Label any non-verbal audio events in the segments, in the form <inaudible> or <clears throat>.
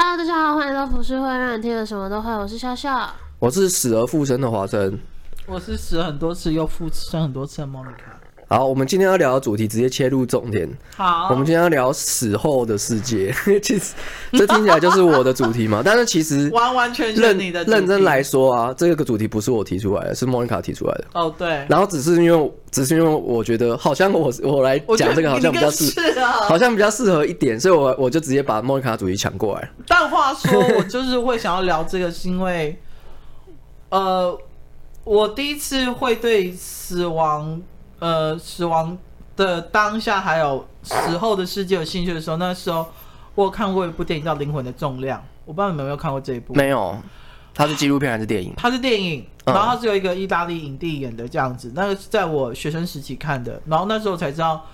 Hello，大家好，欢迎来到浮世会，让你听了什么都会。我是笑笑，我是死而复生的华生，我是死了很多次又复生很多次的莫妮卡。好，我们今天要聊的主题直接切入重点。好，我们今天要聊死后的世界。<laughs> 其实这听起来就是我的主题嘛，但是其实完完全全你的认真来说啊，这个主题不是我提出来的，是莫妮卡提出来的。哦，对。然后只是因为，只是因为我觉得好像我我来讲这个好像比较适，好像比较适合一点，所以我我就直接把莫妮卡主题抢过来。<laughs> 但话说，我就是会想要聊这个，是因为，呃，我第一次会对死亡，呃，死亡。的当下还有死后的世界有兴趣的时候，那时候我有看过一部电影叫《灵魂的重量》，我不知道你们有没有看过这一部？没有，它是纪录片还是电影？它是电影，然后它是有一个意大利影帝演的这样子。那个是在我学生时期看的，然后那时候才知道，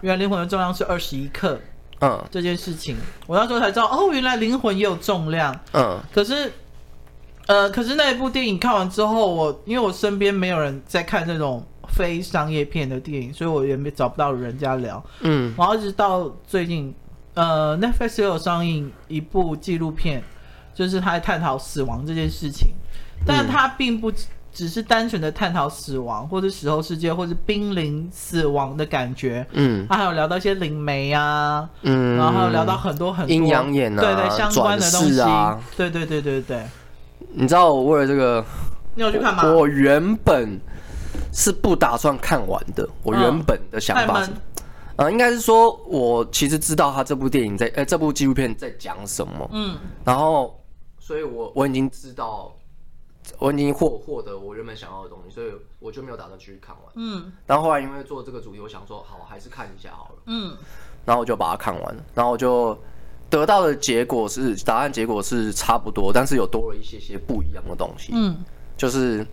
原来灵魂的重量是二十一克。嗯，这件事情我那时候才知道，哦，原来灵魂也有重量。嗯，可是，呃，可是那一部电影看完之后，我因为我身边没有人在看这种。非商业片的电影，所以我也没找不到人家聊。嗯，然后一直到最近，呃，Netflix 有上映一部纪录片，就是他在探讨死亡这件事情，但他并不只是单纯的探讨死亡，或者死后世界，或者濒临死亡的感觉。嗯，他还有聊到一些灵媒啊，嗯，然后还有聊到很多很多阴阳眼啊，对对相关的东西啊，对对对对对。你知道我为了这个，你有去看吗？我原本。是不打算看完的。我原本的想法是，呃，应该是说，我其实知道他这部电影在，呃，这部纪录片在讲什么。嗯，然后，所以我我已经知道，我已经获获得我原本想要的东西，所以我就没有打算继续看完。嗯，然后后来因为做这个主题，我想说，好，还是看一下好了。嗯，然后我就把它看完了，然后我就得到的结果是，答案结果是差不多，但是有多了一些些不一样的东西。嗯，就是。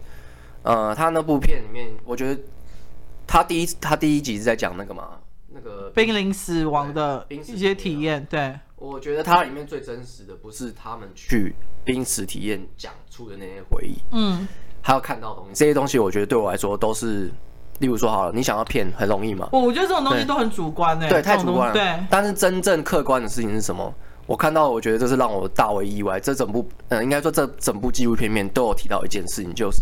呃，他那部片里面，我觉得他第一他第一集是在讲那个嘛，那个濒临死亡的一些体验。对，我觉得它里面最真实的不是他们去濒死体验讲出的那些回忆，嗯，还有看到的东西，这些东西我觉得对我来说都是，例如说好了，你想要骗很容易嘛？我我觉得这种东西都很主观诶，对，太主观了。对，但是真正客观的事情是什么？我看到，我觉得这是让我大为意外。这整部，嗯，应该说这整部纪录片面都有提到一件事情，就是。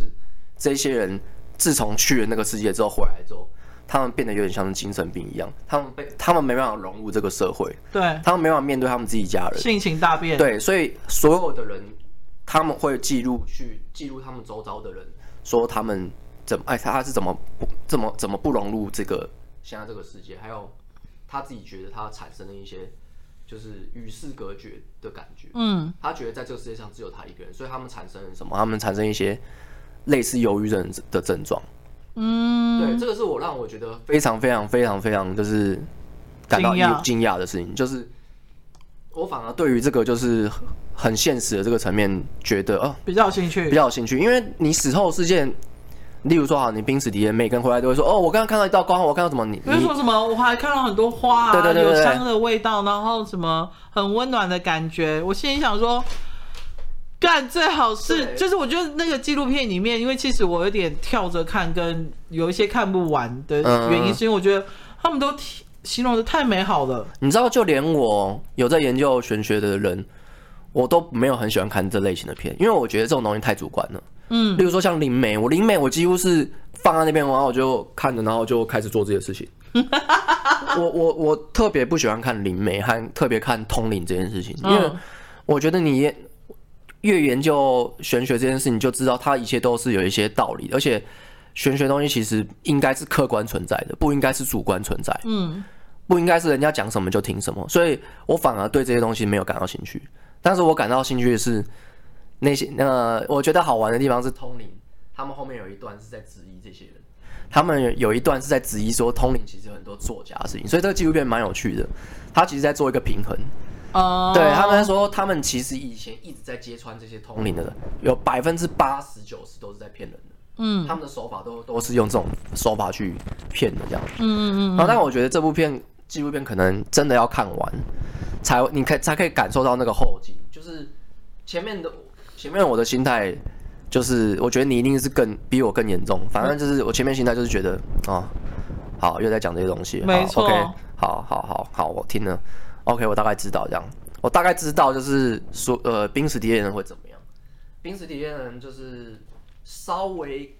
这些人自从去了那个世界之后回来之后，他们变得有点像是精神病一样，他们被他们没办法融入这个社会，对，他们没办法面对他们自己家人，性情大变，对，所以所有的人他们会记录去记录他们周遭的人，说他们怎么哎他他是怎么怎么怎么不融入这个现在这个世界，还有他自己觉得他产生的一些就是与世隔绝的感觉，嗯，他觉得在这个世界上只有他一个人，所以他们产生了什么？他们产生一些。类似忧郁症的症状，嗯，对，这个是我让我觉得非常非常非常非常就是感到惊讶的事情，就是我反而对于这个就是很现实的这个层面觉得哦比较有兴趣，比较有兴趣，因为你死后事件，例如说好，你濒死体验，每个人回来都会说哦，我刚刚看到一道光，我看到什么？你比如说什么？我还看到很多花啊，对对，有香的味道，然后什么很温暖的感觉，我心里想说。干最好是，就是我觉得那个纪录片里面，因为其实我有点跳着看，跟有一些看不完的原因，是因为我觉得他们都形容的太美好了。你知道，就连我有在研究玄学的人，我都没有很喜欢看这类型的片，因为我觉得这种东西太主观了。嗯，例如说像灵媒，我灵媒我几乎是放在那边，然后我就看着，然后就开始做这些事情。<laughs> 我我我特别不喜欢看灵媒，和特别看通灵这件事情，因为我觉得你。越研究玄学这件事，你就知道它一切都是有一些道理，而且玄学东西其实应该是客观存在的，不应该是主观存在。嗯，不应该是人家讲什么就听什么，所以我反而对这些东西没有感到兴趣。但是我感到兴趣的是那些，呃，我觉得好玩的地方是通灵，他们后面有一段是在质疑这些人，他们有一段是在质疑说通灵其实有很多作假的事情，所以这个纪录片蛮有趣的，他其实在做一个平衡。哦，uh, 对他们说，他们其实以前一直在揭穿这些通灵的人，有百分之八十九十都是在骗人的。嗯，他们的手法都都是用这种手法去骗的这样。嗯嗯嗯。然后，但我觉得这部片纪录片可能真的要看完，才你可以才可以感受到那个后劲。就是前面的前面我的心态，就是我觉得你一定是更比我更严重。反正就是我前面心态就是觉得哦，好又在讲这些东西。没错。OK，好好好好，我听了。OK，我大概知道这样，我大概知道就是说，呃，濒死体验人会怎么样？濒死体验人就是稍微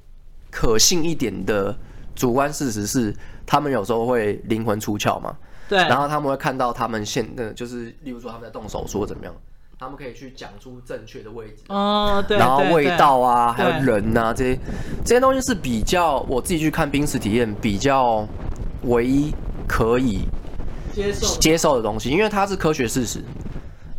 可信一点的主观事实是，他们有时候会灵魂出窍嘛。对。然后他们会看到他们现的，就是例如说他们在动手术怎么样，他们可以去讲出正确的位置。哦，对。然后味道啊，还有人啊，这些这些东西是比较我自己去看濒死体验比较唯一可以接受接受的东西，因为它是科学事实。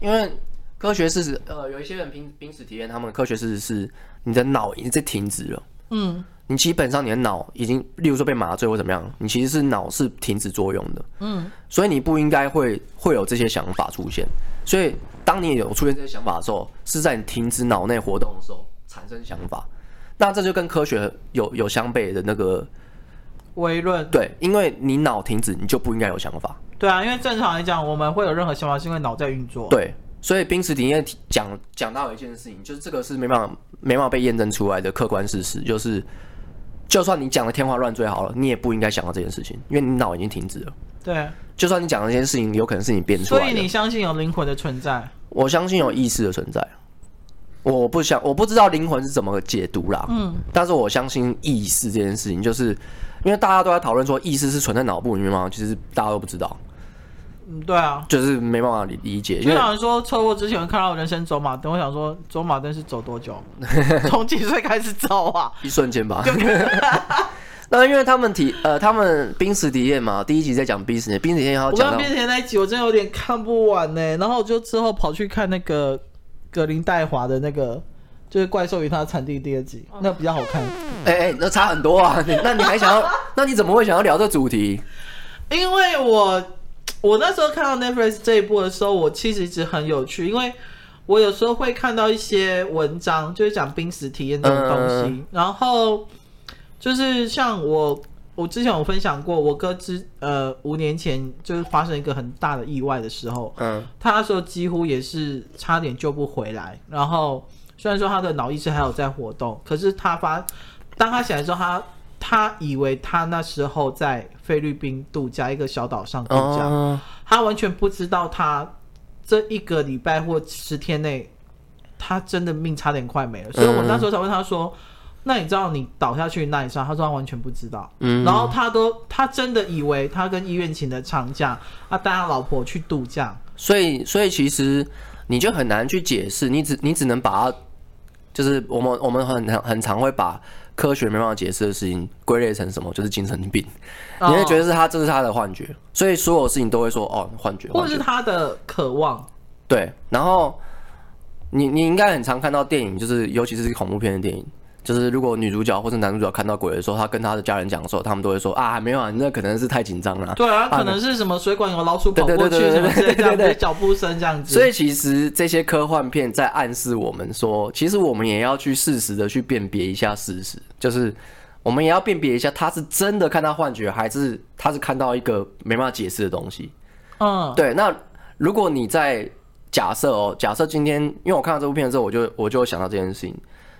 因为科学事实，呃，有一些人濒濒死体验，他们的科学事实是你的脑已经在停止了。嗯，你基本上你的脑已经，例如说被麻醉或怎么样，你其实是脑是停止作用的。嗯，所以你不应该会会有这些想法出现。所以当你有出现这些想法的时候，是在你停止脑内活动的时候产生想法。那这就跟科学有有相悖的那个悖论。对，因为你脑停止，你就不应该有想法。对啊，因为正常来讲，我们会有任何想法，是因为脑在运作。对，所以濒死体验讲讲到一件事情，就是这个是没办法没办法被验证出来的客观事实，就是就算你讲的天花乱坠好了，你也不应该想到这件事情，因为你脑已经停止了。对，就算你讲的这件事情有可能是你编出来的。所以你相信有灵魂的存在？我相信有意识的存在。我不想，我不知道灵魂是怎么解读啦。嗯，但是我相信意识这件事情，就是因为大家都在讨论说意识是存在脑部里面吗？其实大家都不知道。嗯，对啊，就是没办法理理解。就像说车祸之前看到人生走马灯，我想说走马灯是走多久？<laughs> 从几岁开始走啊？一瞬间吧。<laughs> 那因为他们体呃，他们濒死体验嘛，第一集在讲濒死，濒死体验要讲到濒死体验那一集，我真的有点看不完呢。然后我就之后跑去看那个格林戴华的那个，就是怪兽与它的产地第二集，那比较好看。哎哎、欸，那差很多啊！<laughs> 那你还想要？那你怎么会想要聊这主题？因为我。我那时候看到 Netflix 这一部的时候，我其实一直很有趣，因为我有时候会看到一些文章，就是讲濒死体验这种东西。嗯、然后就是像我，我之前有分享过，我哥之呃五年前就是发生一个很大的意外的时候，嗯，他那时候几乎也是差点救不回来。然后虽然说他的脑意识还有在活动，可是他发当他醒来之后，他他以为他那时候在菲律宾度假，一个小岛上度假，哦、他完全不知道他这一个礼拜或十天内，他真的命差点快没了。所以我那时候才问他说：“嗯、那你知道你倒下去那一刹？”他说他完全不知道。嗯、然后他都他真的以为他跟医院请的长假，他带他老婆去度假。所以，所以其实你就很难去解释，你只你只能把它，就是我们我们很很很常会把。科学没办法解释的事情归类成什么？就是精神病。你会觉得是他，这是他的幻觉，所以所有事情都会说哦，幻觉，或者是他的渴望。对，然后你你应该很常看到电影，就是尤其是恐怖片的电影。就是如果女主角或者男主角看到鬼的时候，他跟他的家人讲的时候，他们都会说啊，没有啊，你那可能是太紧张了。对啊，可能是什么水管有老鼠跑过去什么这样的脚步声这样子。所以其实这些科幻片在暗示我们说，其实我们也要去适时的去辨别一下事实，就是我们也要辨别一下他是真的看到幻觉，还是他是看到一个没办法解释的东西。嗯，对。那如果你在假设哦，假设今天，因为我看到这部片之后，我就我就想到这件事情。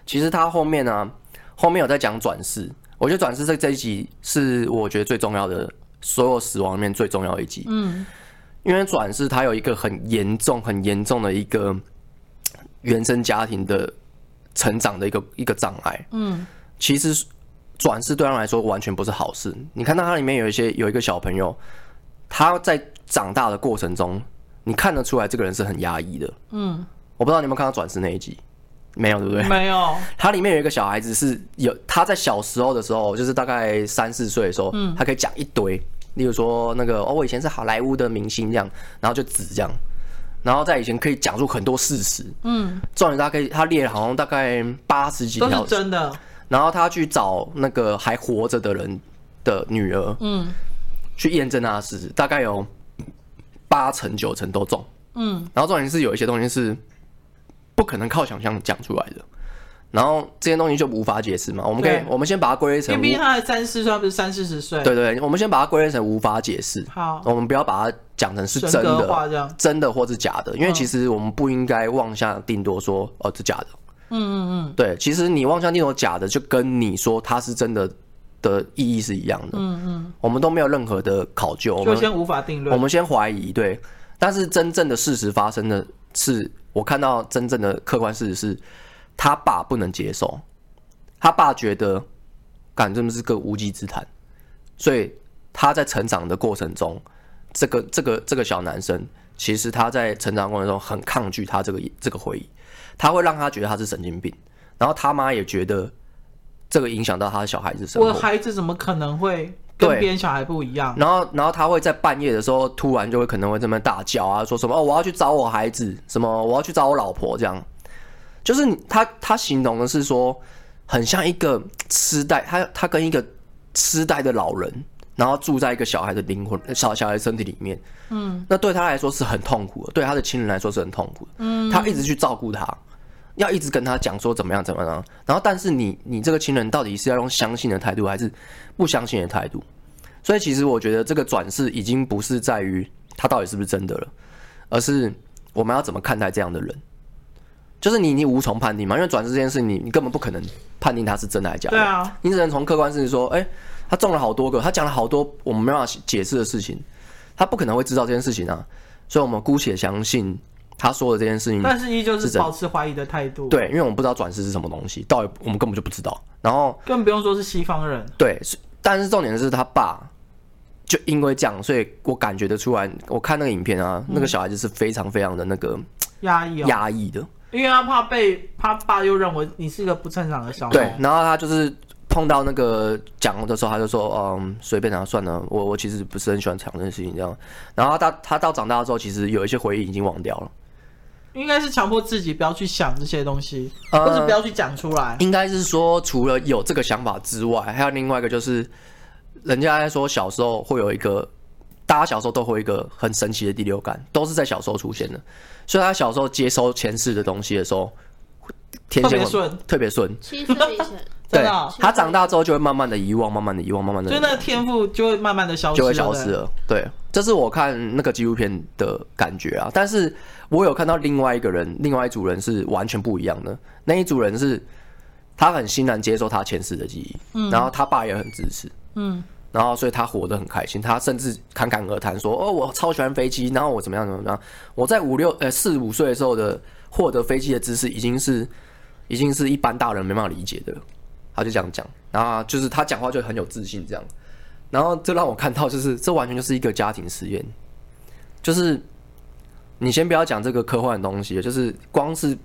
其实他后面呢、啊，后面有在讲转世。我觉得转世这这一集是我觉得最重要的，所有死亡里面最重要的一集。嗯，因为转世它有一个很严重、很严重的一个原生家庭的成长的一个一个障碍。嗯，其实转世对他来说完全不是好事。你看到它里面有一些有一个小朋友，他在长大的过程中，你看得出来这个人是很压抑的。嗯，我不知道你有没有看到转世那一集。没有，对不对？没有。它里面有一个小孩子是有他在小时候的时候，就是大概三四岁的时候，嗯，他可以讲一堆，例如说那个哦，我以前是好莱坞的明星这样，然后就指这样，然后在以前可以讲出很多事实，嗯，重点他可以他列了好像大概八十几条，都是真的。然后他去找那个还活着的人的女儿，嗯，去验证他的事实，大概有八成九成都中，嗯，然后重点是有一些东西是。不可能靠想象讲出来的，然后这些东西就无法解释嘛。我们可以，我们先把它归类成，毕竟他的三四岁，他不是三四十岁。对对，我们先把它归类成无法解释。好，我们不要把它讲成是真的，真的或是假的，因为其实我们不应该妄下定夺说哦是假的。嗯嗯嗯，对，其实你妄下定夺假的，就跟你说它是真的的意义是一样的。嗯嗯，我们都没有任何的考究，就先无法定论，我们先怀疑。对。但是真正的事实发生的是，我看到真正的客观事实是，他爸不能接受，他爸觉得，干，这是个无稽之谈，所以他在成长的过程中，这个这个这个小男生，其实他在成长过程中很抗拒他这个这个回忆，他会让他觉得他是神经病，然后他妈也觉得这个影响到他的小孩子生活。我的孩子怎么可能会？跟别人小孩不一样，然后，然后他会在半夜的时候突然就会可能会这么大叫啊，说什么哦，我要去找我孩子，什么我要去找我老婆，这样，就是他他形容的是说，很像一个痴呆，他他跟一个痴呆的老人，然后住在一个小孩的灵魂小小孩身体里面，嗯，那对他来说是很痛苦的，对他的亲人来说是很痛苦的，嗯，他一直去照顾他，要一直跟他讲说怎么样怎么样，然后但是你你这个亲人到底是要用相信的态度还是？不相信的态度，所以其实我觉得这个转世已经不是在于他到底是不是真的了，而是我们要怎么看待这样的人。就是你你无从判定嘛，因为转世这件事你你根本不可能判定他是真的还是假的。对啊，你只能从客观事实说，哎，他中了好多个，他讲了好多我们没办法解释的事情，他不可能会知道这件事情啊。所以我们姑且相信他说的这件事情，但是依旧是保持怀疑的态度。对，因为我们不知道转世是什么东西，到底我们根本就不知道。然后更不用说是西方人，对，但是重点是他爸，就因为这样，所以我感觉得出来，我看那个影片啊，那个小孩子是非常非常的那个压抑，压抑的，因为他怕被他爸又认为你是一个不正常的小孩，对，然后他就是碰到那个讲的时候，他就说，嗯，随便他算了，我我其实不是很喜欢讲这件事情这样，然后他他到长大之后，其实有一些回忆已经忘掉了。应该是强迫自己不要去想这些东西，或者不要去讲出来。应该是说，除了有这个想法之外，还有另外一个就是，人家在说小时候会有一个，大家小时候都会有一个很神奇的第六感，都是在小时候出现的。所以他小时候接收前世的东西的时候，天线顺，特别顺。七岁以前，对，他长大之后就会慢慢的遗忘，慢慢的遗忘，慢慢的，所以那个天赋就会慢慢的消失，就会消失了。对，这是我看那个纪录片的感觉啊，但是。我有看到另外一个人，另外一组人是完全不一样的。那一组人是，他很欣然接受他前世的记忆，嗯，然后他爸也很支持，嗯，然后所以他活得很开心。他甚至侃侃而谈说：“哦，我超喜欢飞机，然后我怎么样怎么样。我在五六呃四五岁的时候的获得飞机的知识，已经是已经是一般大人没办法理解的。”他就这样讲，然后就是他讲话就很有自信这样，然后这让我看到就是这完全就是一个家庭实验，就是。你先不要讲这个科幻的东西，就是光是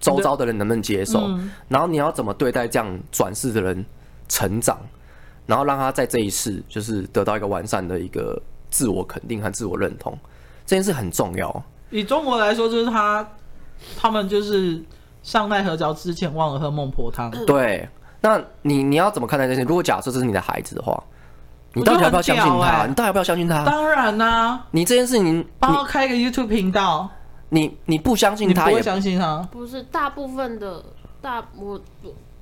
周遭的人能不能接受，嗯、然后你要怎么对待这样转世的人成长，然后让他在这一世就是得到一个完善的一个自我肯定和自我认同，这件事很重要。以中国来说，就是他他们就是上奈何桥之前忘了喝孟婆汤。对，那你你要怎么看待这些？如果假设这是你的孩子的话。你到底要不要相信他？欸、你到底要不要相信他？当然啦、啊！你这件事情，帮我开个 YouTube 频道，你你不相信他，也不会相信他。不是大部分的大我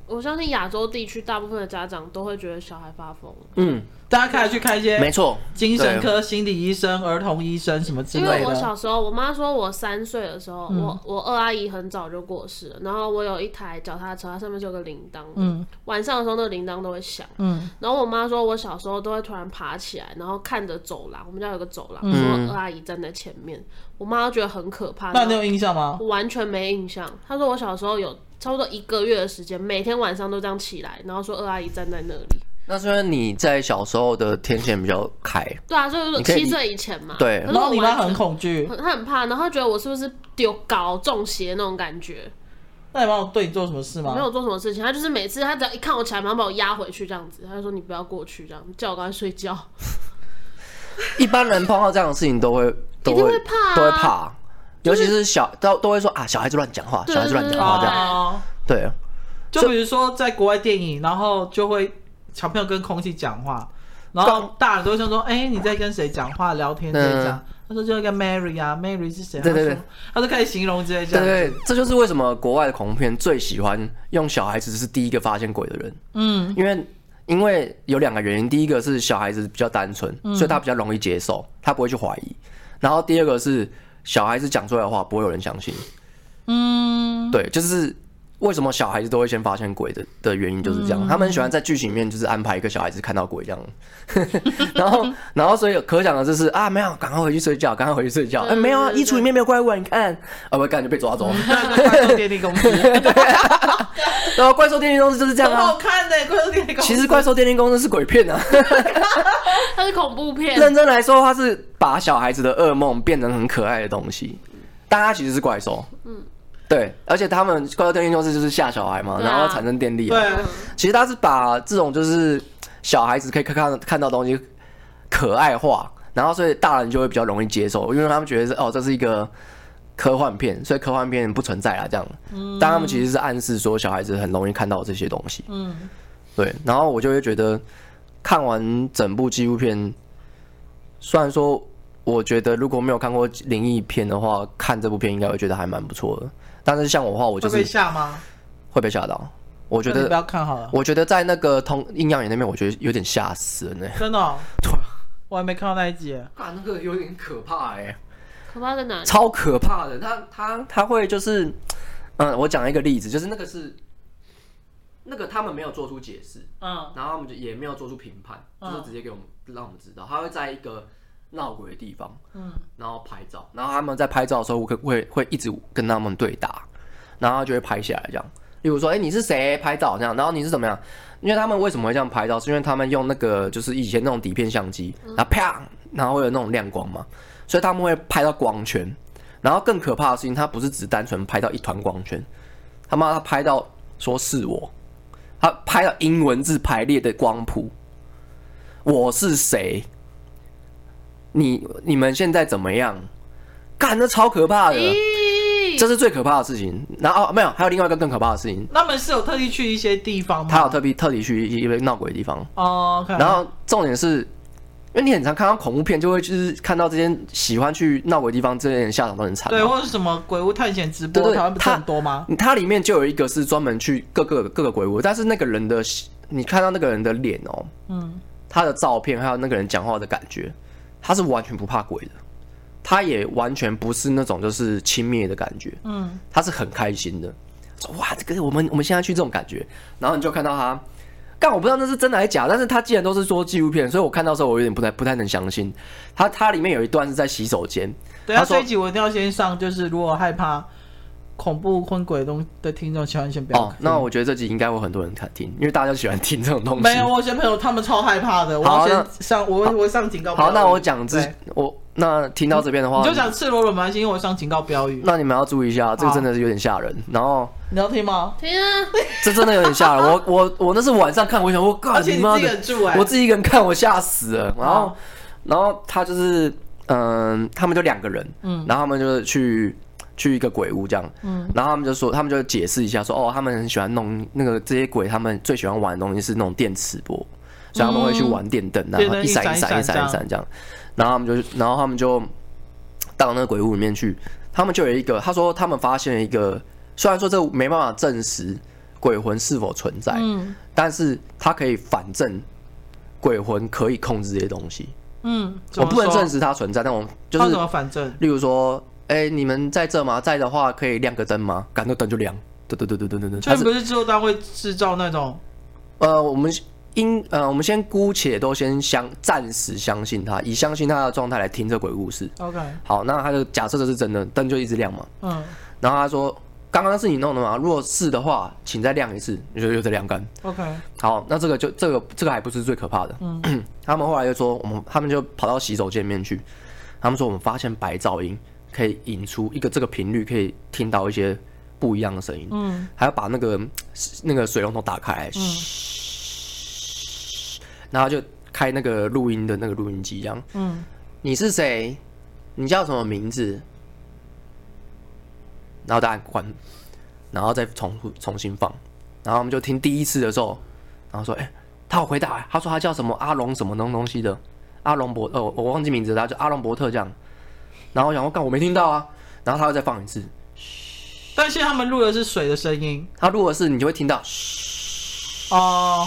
我我相信亚洲地区大部分的家长都会觉得小孩发疯。嗯。大家可以去看一些，没错，精神科、心理医生、儿童医生什么之类的。因为我小时候，我妈说我三岁的时候，嗯、我我二阿姨很早就过世了。然后我有一台脚踏车，它上面就有个铃铛，嗯，晚上的时候那个铃铛都会响，嗯。然后我妈说我小时候都会突然爬起来，然后看着走廊，我们家有个走廊，说、嗯、二阿姨站在前面，我妈觉得很可怕。那你有印象吗？我完全没印象。她说我小时候有差不多一个月的时间，每天晚上都这样起来，然后说二阿姨站在那里。那虽然你在小时候的天线比较开，对啊，就是七岁以前嘛。对，然后你妈很恐惧，她很怕，然后他觉得我是不是丢高中邪那种感觉。那你妈有对你做什么事吗？没有做什么事情，她就是每次她只要一看我起来，马上把我压回去这样子，她就说你不要过去这样，叫我赶快睡觉。<laughs> 一般人碰到这样的事情都会都会，会怕、啊，都会怕，尤其是小都都会说啊，小孩子乱讲话，小孩子乱讲话这样。对，就比如说在国外电影，然后就会。小朋友跟空气讲话，然后大人都会说说：“哎、欸，你在跟谁讲话？聊天在讲。嗯”他说：“就那个 Mary 啊，Mary 是谁？”对对对，他就开始形容这些这样。对对，这就是为什么国外的恐怖片最喜欢用小孩子是第一个发现鬼的人。嗯，因为因为有两个原因，第一个是小孩子比较单纯，所以他比较容易接受，他不会去怀疑。然后第二个是小孩子讲出来的话不会有人相信。嗯，对，就是为什么小孩子都会先发现鬼的的原因就是这样，嗯、他们喜欢在剧情里面就是安排一个小孩子看到鬼这样，<laughs> 然后然后所以可想的就是啊没有，赶快回去睡觉，赶快回去睡觉，哎、欸、没有啊，衣橱里面没有怪物，你看，啊不干就被抓走。电力公司，<laughs> 然后怪兽电力公司就是这样啊，好看的怪兽电力公司，其实怪兽电力公司是鬼片啊，<laughs> 它是恐怖片，认真来说，它是把小孩子的噩梦变成很可爱的东西，但它其实是怪兽，嗯。对，而且他们怪兽电力公司就是吓小孩嘛，啊、然后产生电力。对，其实他是把这种就是小孩子可以看看看到东西可爱化，然后所以大人就会比较容易接受，因为他们觉得是哦，这是一个科幻片，所以科幻片不存在啊这样。嗯。但他们其实是暗示说小孩子很容易看到这些东西。嗯。对，然后我就会觉得看完整部纪录片，虽然说我觉得如果没有看过灵异片的话，看这部片应该会觉得还蛮不错的。但是像我的话，我就是会被吓吗？会被吓到。我觉得不要看好了。我觉得在那个通阴阳眼那边，我觉得有点吓死了呢。真的？<laughs> 对，我还没看到那一集。啊，那个有点可怕哎。可怕在哪里？超可怕的，他他他会就是，嗯，我讲一个例子，就是那个是那个他们没有做出解释，嗯，然后他们就也没有做出评判，就是直接给我们让我们知道，他会在一个。闹鬼的地方，嗯，然后拍照，然后他们在拍照的时候会会会一直跟他们对打，然后就会拍下来这样。例如说，哎、欸，你是谁？拍照这样，然后你是怎么样？因为他们为什么会这样拍照？是因为他们用那个就是以前那种底片相机，然后啪，然后会有那种亮光嘛，所以他们会拍到光圈。然后更可怕的事情，他不是只单纯拍到一团光圈，他妈他拍到说是我，他拍到英文字排列的光谱，我是谁？你你们现在怎么样？干，那超可怕的，这是最可怕的事情。然后哦，没有，还有另外一个更可怕的事情。他们是有特地去一些地方吗？他有特地特地去一些闹鬼的地方。哦。然后重点是，因为你很常看到恐怖片，就会就是看到这些喜欢去闹鬼的地方，这些人下场都很惨。对，或者什么鬼屋探险直播，对对对，台湾不是很多吗？它里面就有一个是专门去各个各个鬼屋，但是那个人的，你看到那个人的脸哦，嗯，他的照片还有那个人讲话的感觉。他是完全不怕鬼的，他也完全不是那种就是轻蔑的感觉，嗯，他是很开心的，说哇，这个我们我们现在去这种感觉，然后你就看到他，但我不知道那是真的还是假，但是他既然都是说纪录片，所以我看到时候我有点不太不太能相信，他他里面有一段是在洗手间，对啊，这一集我一定要先上，就是如果害怕。恐怖昏鬼东的听众，千万先不要。哦，那我觉得这集应该会很多人看听，因为大家喜欢听这种东西。没有，我有些朋友他们超害怕的。我先上，我我上警告。好，那我讲这我那听到这边的话，你就讲赤裸裸蛮心，因为我上警告标语。那你们要注意一下，这个真的是有点吓人。然后你要听吗？听啊！这真的有点吓人。我我我那是晚上看，我想我靠，你妈的！我自己一个人看，我吓死了。然后然后他就是嗯，他们就两个人，嗯，然后他们就是去。去一个鬼屋这样，嗯，然后他们就说，他们就解释一下说，哦，他们很喜欢弄那个这些鬼，他们最喜欢玩的东西是那种电磁波，所以他们会去玩电灯，然后一闪一闪一闪一闪这样，然后他们就，然后他们就到那个鬼屋里面去，他们就有一个，他说他们发现了一个，虽然说这没办法证实鬼魂是否存在，嗯，但是它可以反证鬼魂可以控制这些东西，嗯，我不能证实它存在，但我就是怎么反证？例如说。哎、欸，你们在这吗？在的话，可以亮个灯吗？感觉灯就亮，对对对对对对对。这不是之后他会制造那种？呃，我们应呃，我们先姑且都先相暂时相信他，以相信他的状态来听这鬼故事。OK，好，那他就假设这是真的，灯就一直亮嘛。嗯。然后他说：“刚刚是你弄的吗？如果是的话，请再晾一次。”你就又再晾干。OK，好，那这个就这个这个还不是最可怕的。嗯。<clears throat> 他们后来就说：“我们他们就跑到洗手间里面去。”他们说：“我们发现白噪音。”可以引出一个这个频率，可以听到一些不一样的声音。嗯，还要把那个那个水龙头打开来，嗯，然后就开那个录音的那个录音机，这样。嗯，你是谁？你叫什么名字？然后答案关，然后再重重新放。然后我们就听第一次的时候，然后说：“哎、欸，他有回答，他说他叫什么阿龙什么东东西的阿龙伯，哦，我忘记名字了，他叫阿龙伯特这样。”然后我想说，干我没听到啊，然后他又再放一次，但是他们录的是水的声音，他录的是你就会听到，哦，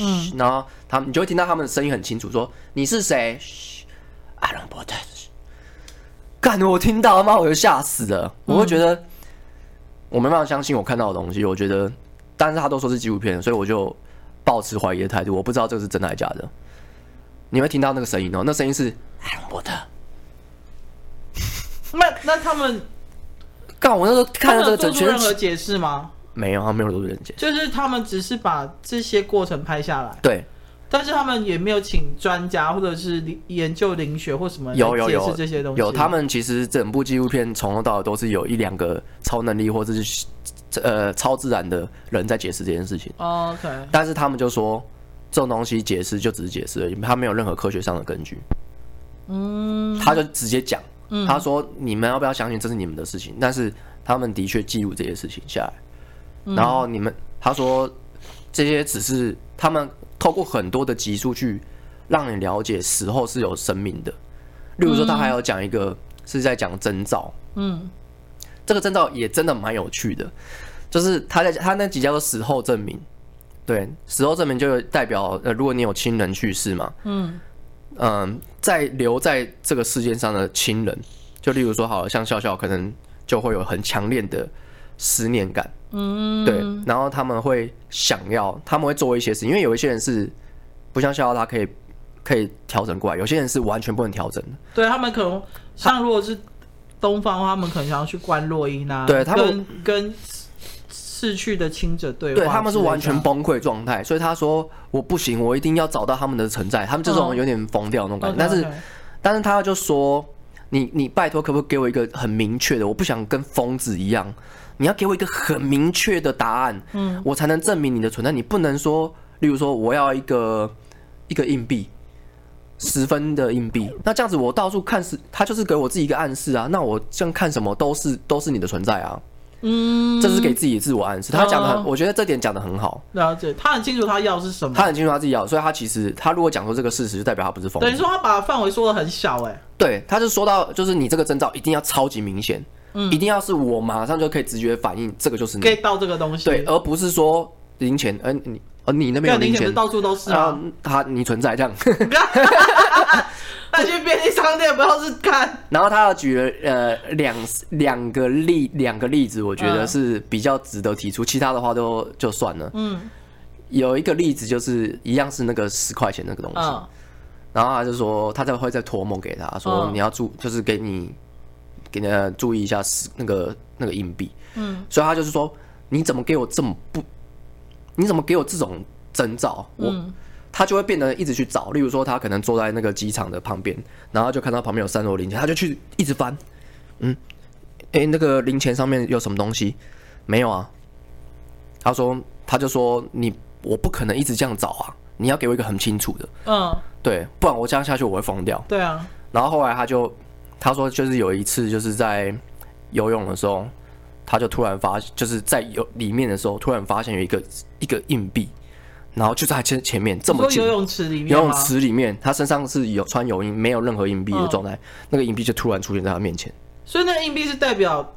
嗯，然后他们你就会听到他们的声音很清楚，说你是谁？阿隆伯特，干我听到他妈我就吓死了，我会觉得我没办法相信我看到的东西。我觉得，但是他都说是纪录片，所以我就抱持怀疑的态度。我不知道这个是真的还是假的。你会听到那个声音哦，那声音是我的。<laughs> 那那他们，干我那时候看到这个，做出任何解释吗？没有，他没有做出任何解释，就是他们只是把这些过程拍下来。对。但是他们也没有请专家或者是研究灵学或什么有有有这些东西。有他们其实整部纪录片从头到尾都是有一两个超能力或者是呃超自然的人在解释这件事情。Oh, OK。但是他们就说这种东西解释就只是解释而已，他没有任何科学上的根据。嗯。他就直接讲，他说你们要不要相信这是你们的事情？但是他们的确记录这些事情下来，然后你们他说这些只是他们。透过很多的集数去让你了解死后是有生命的，例如说他还有讲一个是在讲征兆，嗯，这个征兆也真的蛮有趣的，就是他在他那集叫做死后证明，对，死后证明就代表呃，如果你有亲人去世嘛，嗯嗯，在留在这个世界上的亲人，就例如说好，像笑笑可能就会有很强烈的思念感。嗯，对，然后他们会想要，他们会做一些事情，因为有一些人是不像笑笑他可以可以调整过来，有些人是完全不能调整的。对，他们可能像如果是东方的话，他们可能想要去观落阴啊，对他们跟，跟逝去的亲者对话，对他们是完全崩溃状态，所以他说我不行，我一定要找到他们的存在。他们这种有点疯掉那种感觉，但是但是他就说你你拜托，可不可以给我一个很明确的？我不想跟疯子一样。你要给我一个很明确的答案，嗯，我才能证明你的存在。你不能说，例如说，我要一个一个硬币，十分的硬币。那这样子，我到处看是，他就是给我自己一个暗示啊。那我这样看什么都是都是你的存在啊，嗯，这是给自己的自我暗示。他讲的很，我觉得这点讲的很好。了解，他很清楚他要是什么，他很清楚他自己要，所以他其实他如果讲出这个事实，就代表他不是疯子。等于说他把范围说的很小，哎，对，他就说到，就是你这个征兆一定要超级明显。嗯，一定要是我马上就可以直觉反应，这个就是你。get 到这个东西，对，而不是说零钱，呃，你，呃，你那边有零钱，到处都是啊，他你存在这样，那去便利商店不要是看。<laughs> 然后他要举了呃两两个例两个例子，我觉得是比较值得提出，其他的话都就算了。嗯，有一个例子就是一样是那个十块钱那个东西，然后他就说他在会再托梦给他说你要住，就是给你。给大家注意一下，是那个那个硬币。嗯，所以他就是说，你怎么给我这么不？你怎么给我这种征兆？我他就会变得一直去找。例如说，他可能坐在那个机场的旁边，然后就看到旁边有三摞零钱，他就去一直翻。嗯，哎，那个零钱上面有什么东西？没有啊。他说，他就说，你我不可能一直这样找啊，你要给我一个很清楚的。嗯，对，不然我这样下去我会疯掉。对啊。然后后来他就。他说，就是有一次，就是在游泳的时候，他就突然发，就是在游里面的时候，突然发现有一个一个硬币，然后就在前前面这么近，游泳池里面，游泳池里面，他身上是有穿泳衣，没有任何硬币的状态，那个硬币就突然出现在他面前。所以那个硬币是代表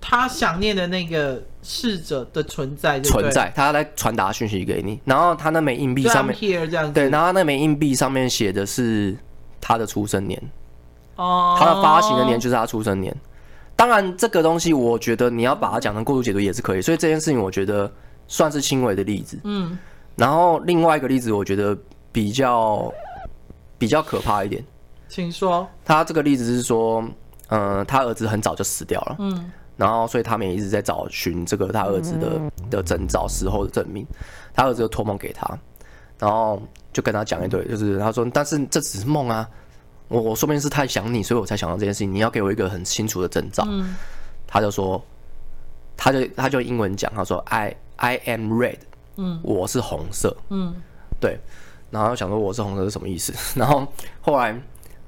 他想念的那个逝者的存在，存在，他来传达讯息给你。然后他那枚硬币上面，对，然后那枚硬币上面写的是他的出生年。哦，他的发行的年就是他出生年。当然，这个东西我觉得你要把它讲成过度解读也是可以。所以这件事情我觉得算是轻微的例子。嗯，然后另外一个例子我觉得比较比较可怕一点。请说。他这个例子是说，嗯，他儿子很早就死掉了。嗯，然后所以他们也一直在找寻这个他儿子的的征兆、死后的证明。他儿子就托梦给他，然后就跟他讲一堆，就是他说，但是这只是梦啊。我我说不定是太想你，所以我才想到这件事情。你要给我一个很清楚的征兆。嗯，他就说，他就他就英文讲，他说 I I am red，嗯，我是红色，嗯，对。然后想说我是红色是什么意思？<laughs> 然后后来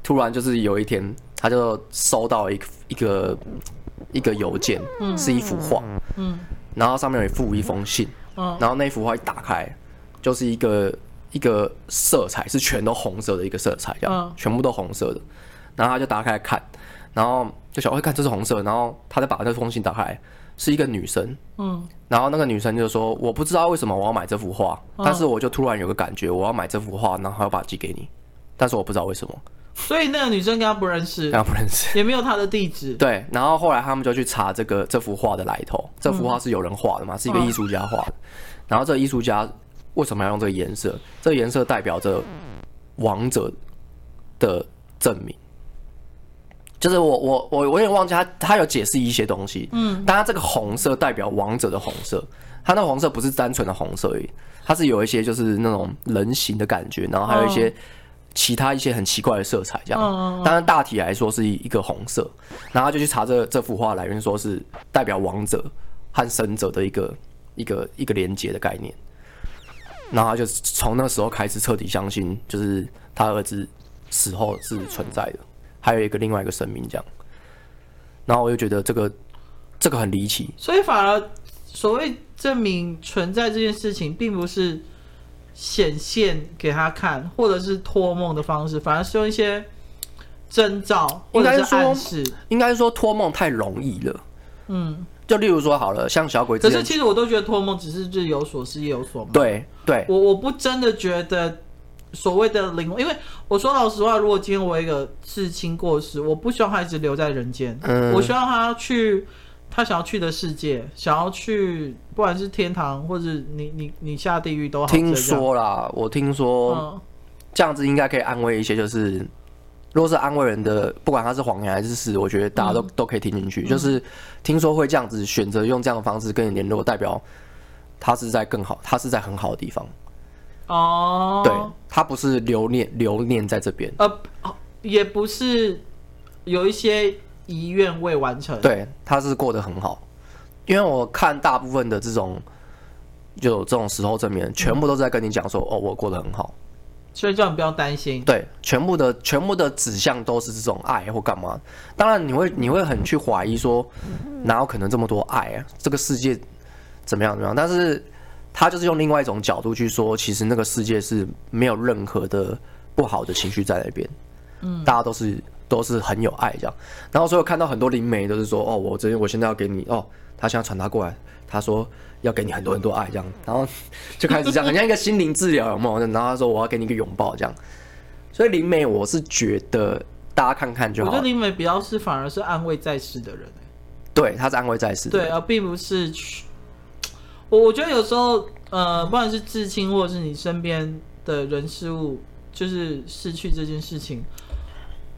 突然就是有一天，他就收到一个一个一个邮件，嗯，是一幅画，嗯，然后上面有附一封信，嗯，然后那幅画一打开，就是一个。一个色彩是全都红色的一个色彩，这样全部都红色的。然后他就打开来看，然后就小，会看这是红色。然后他再把那封信打开来，是一个女生。嗯。然后那个女生就说：“我不知道为什么我要买这幅画，但是我就突然有个感觉，我要买这幅画，然后要把它寄给你。但是我不知道为什么。所以那个女生跟他不认识，跟他不认识，也没有他的地址。<laughs> 对，然后后来他们就去查这个这幅画的来头。这幅画是有人画的嘛？是一个艺术家画的。然后这个艺术家为什么要用这个颜色？这个颜色代表着王者的证明。就是我我我我有点忘记他他有解释一些东西。嗯，但他这个红色代表王者的红色，他那个红色不是单纯的红色而已，它是有一些就是那种人形的感觉，然后还有一些。其他一些很奇怪的色彩，这样，当然大体来说是一一个红色，然后就去查这这幅画来源，说是代表王者和生者的一个一个一个连接的概念，然后他就从那时候开始彻底相信，就是他儿子死后是存在的，还有一个另外一个生命这样，然后我就觉得这个这个很离奇，所以反而所谓证明存在这件事情，并不是。显现给他看，或者是托梦的方式，反而是用一些征兆或者是暗示。应该说托梦太容易了。嗯，就例如说好了，像小鬼。可是其实我都觉得托梦只是日有所思夜有所梦。对对，我我不真的觉得所谓的灵魂，因为我说老实话，如果今天我一个至亲过世，我不希望他一直留在人间。嗯，我希望他去。他想要去的世界，想要去，不管是天堂或者你你你下地狱都好。听说啦，我听说这样子应该可以安慰一些，就是如果是安慰人的，不管他是谎言还是事，我觉得大家都、嗯、都可以听进去。就是听说会这样子选择用这样的方式跟你联络，代表他是在更好，他是在很好的地方。哦，对，他不是留念留念在这边，呃，也不是有一些。遗愿未完成，对，他是过得很好，因为我看大部分的这种，就这种时候证明，全部都在跟你讲说，哦，我过得很好，所以叫你不要担心。对，全部的全部的指向都是这种爱或干嘛。当然，你会你会很去怀疑说，哪有可能这么多爱啊？这个世界怎么样怎么样？但是他就是用另外一种角度去说，其实那个世界是没有任何的不好的情绪在那边，嗯，大家都是。都是很有爱这样，然后所以我看到很多灵媒都是说，哦，我这我现在要给你，哦，他现在传达过来，他说要给你很多很多爱这样，然后就开始这样，很像一个心灵治疗，有没有？然后他说我要给你一个拥抱这样，所以灵美我是觉得大家看看就好。我觉得灵美比较是反而是安慰在世的人，对，他是安慰在世的人，对，而并不是去。我我觉得有时候，呃，不管是至亲或者是你身边的人事物，就是失去这件事情。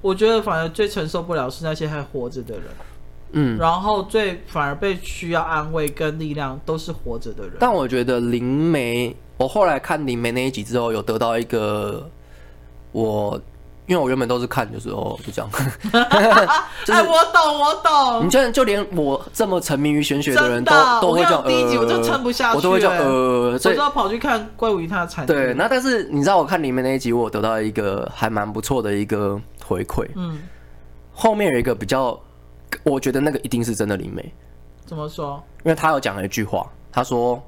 我觉得反而最承受不了是那些还活着的人，嗯，然后最反而被需要安慰跟力量都是活着的人。但我觉得灵媒，我后来看灵媒那一集之后，有得到一个我。因为我原本都是看，就是哦，就这样。<laughs> 就是、哎，我懂，我懂。你就就连我这么沉迷于玄学的人都都会叫第一集我就撑不下去，我都会叫呃，所以我要跑去看怪物与他的产地。对，那但是你知道，我看里面那一集，我得到一个还蛮不错的一个回馈。嗯，后面有一个比较，我觉得那个一定是真的灵媒。怎么说？因为他有讲了一句话，他说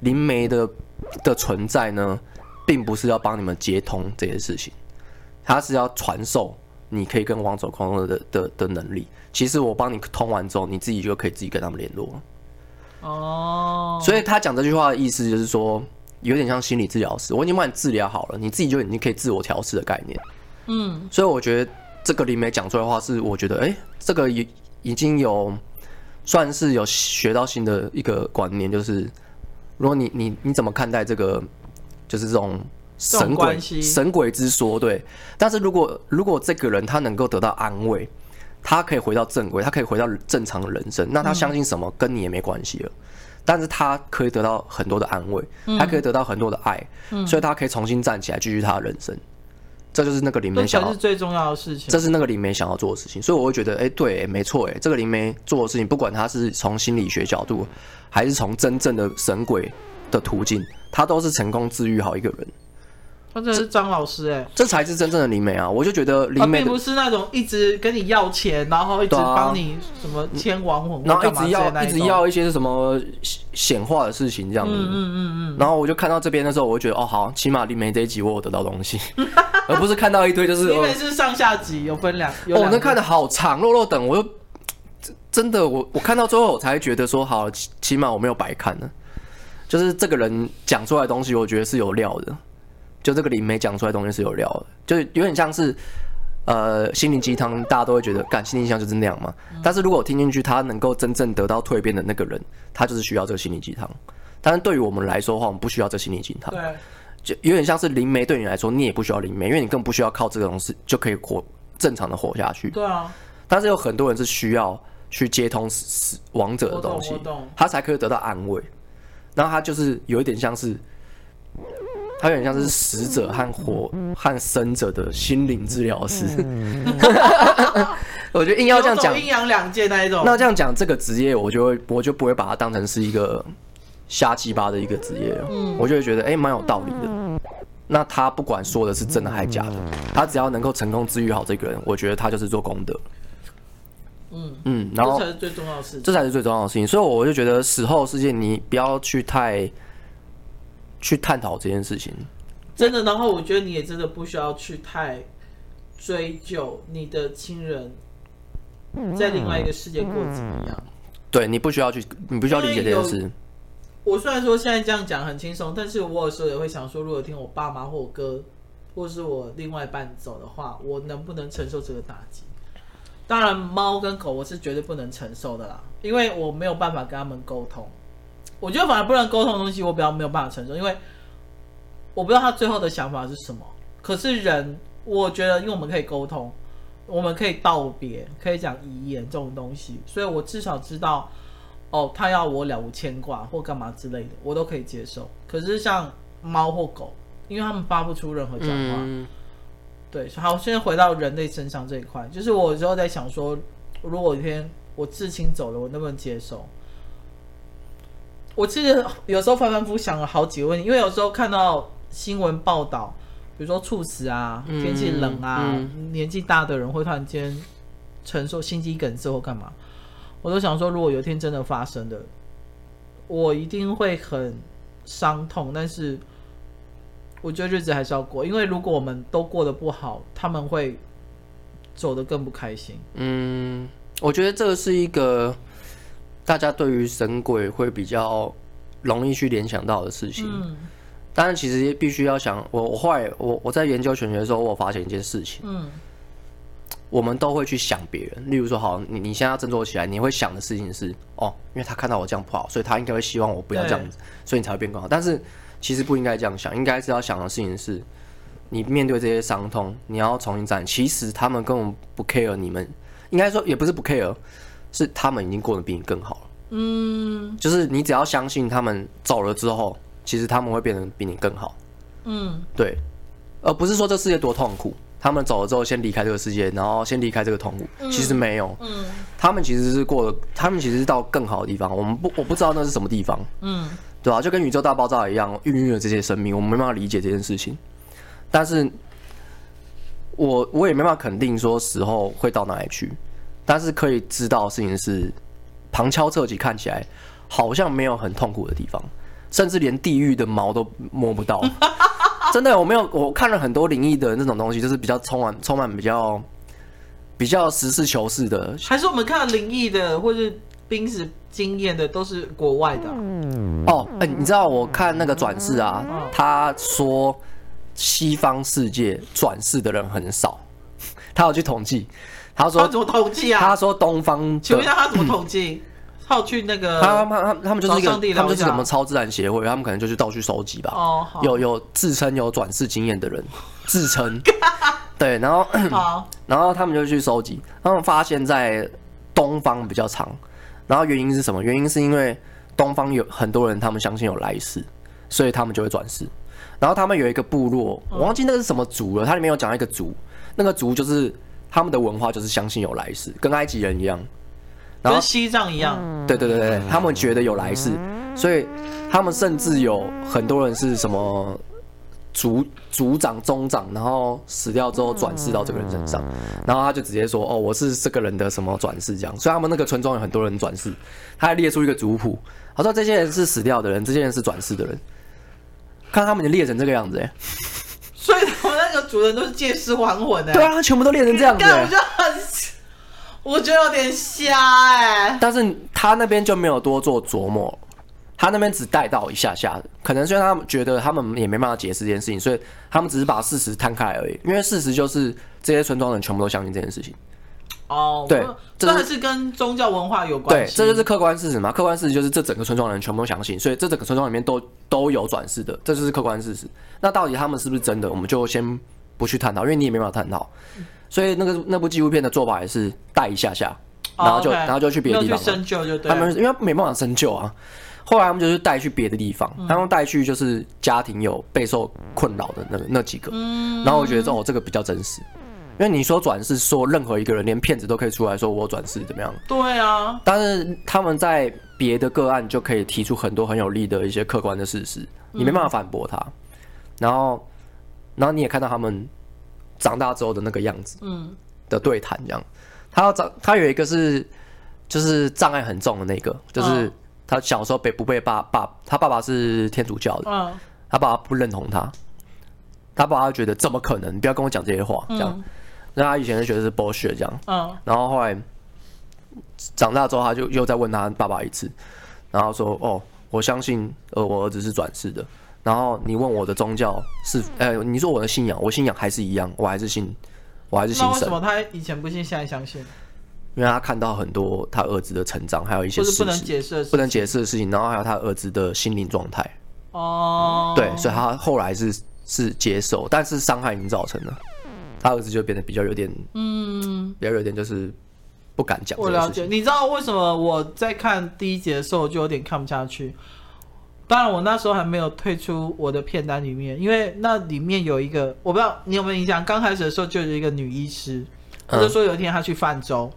灵媒的的存在呢，并不是要帮你们接通这些事情。他是要传授你可以跟亡者沟通的的的能力。其实我帮你通完之后，你自己就可以自己跟他们联络。哦，所以他讲这句话的意思就是说，有点像心理治疗师，我已经帮你治疗好了，你自己就已经可以自我调试的概念。嗯，所以我觉得这个里面讲出来的话是，我觉得哎、欸，这个已已经有算是有学到新的一个观念，就是如果你你你怎么看待这个，就是这种。神鬼神鬼之说，对。但是如果如果这个人他能够得到安慰，他可以回到正轨，他可以回到正常的人生，那他相信什么跟你也没关系了。但是他可以得到很多的安慰，他可以得到很多的爱，所以他可以重新站起来继续他的人生。这就是那个灵媒想要，最重要的事情。这是那个灵媒想要做的事情，所以我会觉得，哎，对，没错，哎，这个灵媒做的事情，不管他是从心理学角度，还是从真正的神鬼的途径，他都是成功治愈好一个人。这是张老师哎、欸，这才是真正的灵媒啊！我就觉得灵媒、啊、并不是那种一直跟你要钱，然后一直帮你什么牵亡魂，然后一直要一直要一些什么显化的事情这样子。嗯嗯嗯嗯。然后我就看到这边的时候，我就觉得哦，好，起码灵媒这一集我有得到东西，<laughs> 而不是看到一堆就是。灵媒是上下集有分两。哦，那看的好长，肉肉等，我就真的我我看到最后我才觉得说好，起起码我没有白看呢。就是这个人讲出来的东西，我觉得是有料的。就这个灵媒讲出来的东西是有料的，就有点像是呃心灵鸡汤，大家都会觉得，干心灵鸡汤就是那样嘛。嗯、但是如果我听进去，他能够真正得到蜕变的那个人，他就是需要这个心灵鸡汤。但是对于我们来说的话，我们不需要这心灵鸡汤。对，就有点像是灵媒对你来说，你也不需要灵媒，因为你更不需要靠这个东西就可以活正常的活下去。对啊。但是有很多人是需要去接通死亡者的东西，他才可以得到安慰。然后他就是有一点像是，他有点像是死者和活和生者的心灵治疗师。<laughs> 我觉得硬要这样讲，阴阳两界那一种。那这样讲这个职业，我就会我就不会把它当成是一个瞎鸡巴的一个职业了。嗯，我就会觉得哎，蛮有道理的。那他不管说的是真的还是假的，他只要能够成功治愈好这个人，我觉得他就是做功德。嗯嗯，然后这才是最重要的事情，这才是最重要的事情。所以我就觉得死后世界，你不要去太去探讨这件事情。真的，然后我觉得你也真的不需要去太追究你的亲人在另外一个世界过得怎么样。对，你不需要去，你不需要理解这件事。我虽然说现在这样讲很轻松，但是我有时候也会想说，如果听我爸妈或我哥，或是我另外一半走的话，我能不能承受这个打击？当然，猫跟狗我是绝对不能承受的啦，因为我没有办法跟他们沟通。我觉得反而不能沟通的东西，我比较没有办法承受，因为我不知道他最后的想法是什么。可是人，我觉得因为我们可以沟通，我们可以道别，可以讲遗言这种东西，所以我至少知道，哦，他要我了无牵挂或干嘛之类的，我都可以接受。可是像猫或狗，因为他们发不出任何讲话。嗯对，好，现在回到人类身上这一块，就是我有时候在想说，如果有一天我至亲走了，我能不能接受？我其实有时候反反复想了好几个问题，因为有时候看到新闻报道，比如说猝死啊，天气冷啊，嗯嗯、年纪大的人会突然间承受心肌梗塞或干嘛，我都想说，如果有一天真的发生的，我一定会很伤痛，但是。我觉得日子还是要过，因为如果我们都过得不好，他们会走得更不开心。嗯，我觉得这个是一个大家对于神鬼会比较容易去联想到的事情。嗯，当然其实必须要想，我我后来我我在研究玄学的时候，我发现一件事情。嗯，我们都会去想别人，例如说，好，你你现在要振作起来，你会想的事情是，哦，因为他看到我这样不好，所以他应该会希望我不要这样子，所以你才会变更好。但是其实不应该这样想，应该是要想的事情是，你面对这些伤痛，你要重新站。其实他们根本不 care 你们，应该说也不是不 care，是他们已经过得比你更好了。嗯，就是你只要相信他们走了之后，其实他们会变得比你更好。嗯，对，而不是说这世界多痛苦，他们走了之后先离开这个世界，然后先离开这个痛苦。其实没有，嗯，他们其实是过得，他们其实是到更好的地方。我们不，我不知道那是什么地方。嗯。对啊，就跟宇宙大爆炸一样，孕育了这些生命，我们没办法理解这件事情。但是我我也没办法肯定说死后会到哪里去，但是可以知道的事情是，旁敲侧击看起来好像没有很痛苦的地方，甚至连地狱的毛都摸不到。<laughs> 真的，我没有，我看了很多灵异的那种东西，就是比较充满充满比较比较实事求是的。还是我们看灵异的，或是？濒死经验的都是国外的、啊、哦，哎、欸，你知道我看那个转世啊，嗯、他说西方世界转世的人很少，他有去统计，他说他怎么统计啊？他说东方，请问一下他怎么统计？他有去那个他他他他们就是一个他们就是什么超自然协会，他们可能就去到处收集吧。哦，有有自称有转世经验的人自称，<laughs> 对，然后好 <clears throat> 然后他们就去收集，他们发现在东方比较长。然后原因是什么？原因是因为东方有很多人，他们相信有来世，所以他们就会转世。然后他们有一个部落，我忘记那个是什么族了。它里面有讲一个族，那个族就是他们的文化就是相信有来世，跟埃及人一样，然后跟西藏一样。对对对对，他们觉得有来世，所以他们甚至有很多人是什么。族族长、宗长，然后死掉之后转世到这个人身上，然后他就直接说：“哦，我是这个人的什么转世这样。”所以他们那个村庄有很多人转世，他还列出一个族谱，他说这些人是死掉的人，这些人是转世的人。看他们就列成这个样子，哎，所以他们那个主人都是借尸还魂的。对啊，他全部都练成这样子，我觉得很，我觉得有点瞎哎。但是他那边就没有多做琢磨。他那边只带到一下下，可能虽然他们觉得他们也没办法解释这件事情，所以他们只是把事实摊开而已。因为事实就是这些村庄人全部都相信这件事情。哦，对，这还是跟宗教文化有关系。对，这就是客观事实嘛。客观事实就是这整个村庄人全部都相信，所以这整个村庄里面都都有转世的，这就是客观事实。那到底他们是不是真的，我们就先不去探讨，因为你也没办法探讨。所以那个那部纪录片的做法也是带一下下，然后就、oh. 然后就去别的地方深究就对。他们因为没办法深究啊，后来他们就是带去别的地方，他们带去就是家庭有备受困扰的那那几个，嗯然后我觉得哦，这个比较真实。因为你说转世，说任何一个人，连骗子都可以出来说我转世怎么样？对啊。但是他们在别的个案就可以提出很多很有利的一些客观的事实，你没办法反驳他。然后，然后你也看到他们长大之后的那个样子，嗯，的对谈这样。他要长，他有一个是就是障碍很重的那个，就是他小时候被不被爸爸，他爸爸是天主教的，嗯，他爸爸不认同他，他爸爸觉得怎么可能？你不要跟我讲这些话，这样。那他以前就觉得是 bullshit 这样，嗯，然后后来长大之后，他就又再问他爸爸一次，然后说：“哦，我相信呃我儿子是转世的。然后你问我的宗教是，呃，你说我的信仰，我信仰还是一样，我还是信，我还是信神。”为什么他以前不信，现在相信？因为他看到很多他儿子的成长，还有一些事不能解释、不能解释的事情，然后还有他儿子的心灵状态。哦，对，所以他后来是是接受，但是伤害已经造成了。他儿子就变得比较有点，嗯，比较有点就是不敢讲。我了解，你知道为什么我在看第一节的时候就有点看不下去？当然，我那时候还没有退出我的片单里面，因为那里面有一个，我不知道你有没有印象，刚开始的时候就有一个女医师，她就说有一天她去泛舟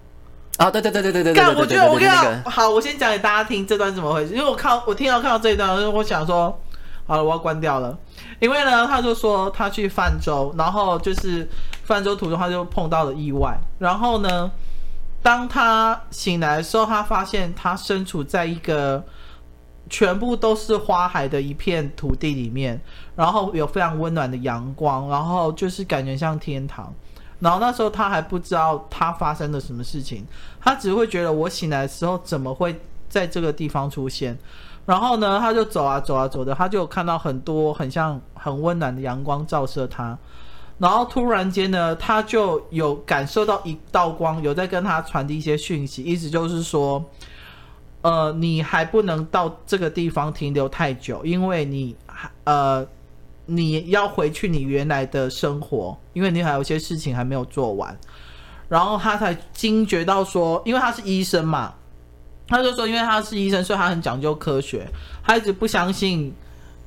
啊，对对对对对对对。干，我觉得我跟你讲，好，我先讲给大家听这段怎么回事，因为我看我听到看到这一段，我想说，好了，我要关掉了。因为呢，他就说他去泛舟，然后就是泛舟途中他就碰到了意外。然后呢，当他醒来的时候，他发现他身处在一个全部都是花海的一片土地里面，然后有非常温暖的阳光，然后就是感觉像天堂。然后那时候他还不知道他发生了什么事情，他只会觉得我醒来的时候怎么会在这个地方出现。然后呢，他就走啊走啊走的，他就看到很多很像很温暖的阳光照射他。然后突然间呢，他就有感受到一道光，有在跟他传递一些讯息，意思就是说，呃，你还不能到这个地方停留太久，因为你呃你要回去你原来的生活，因为你还有些事情还没有做完。然后他才惊觉到说，因为他是医生嘛。他就说，因为他是医生，所以他很讲究科学，他一直不相信，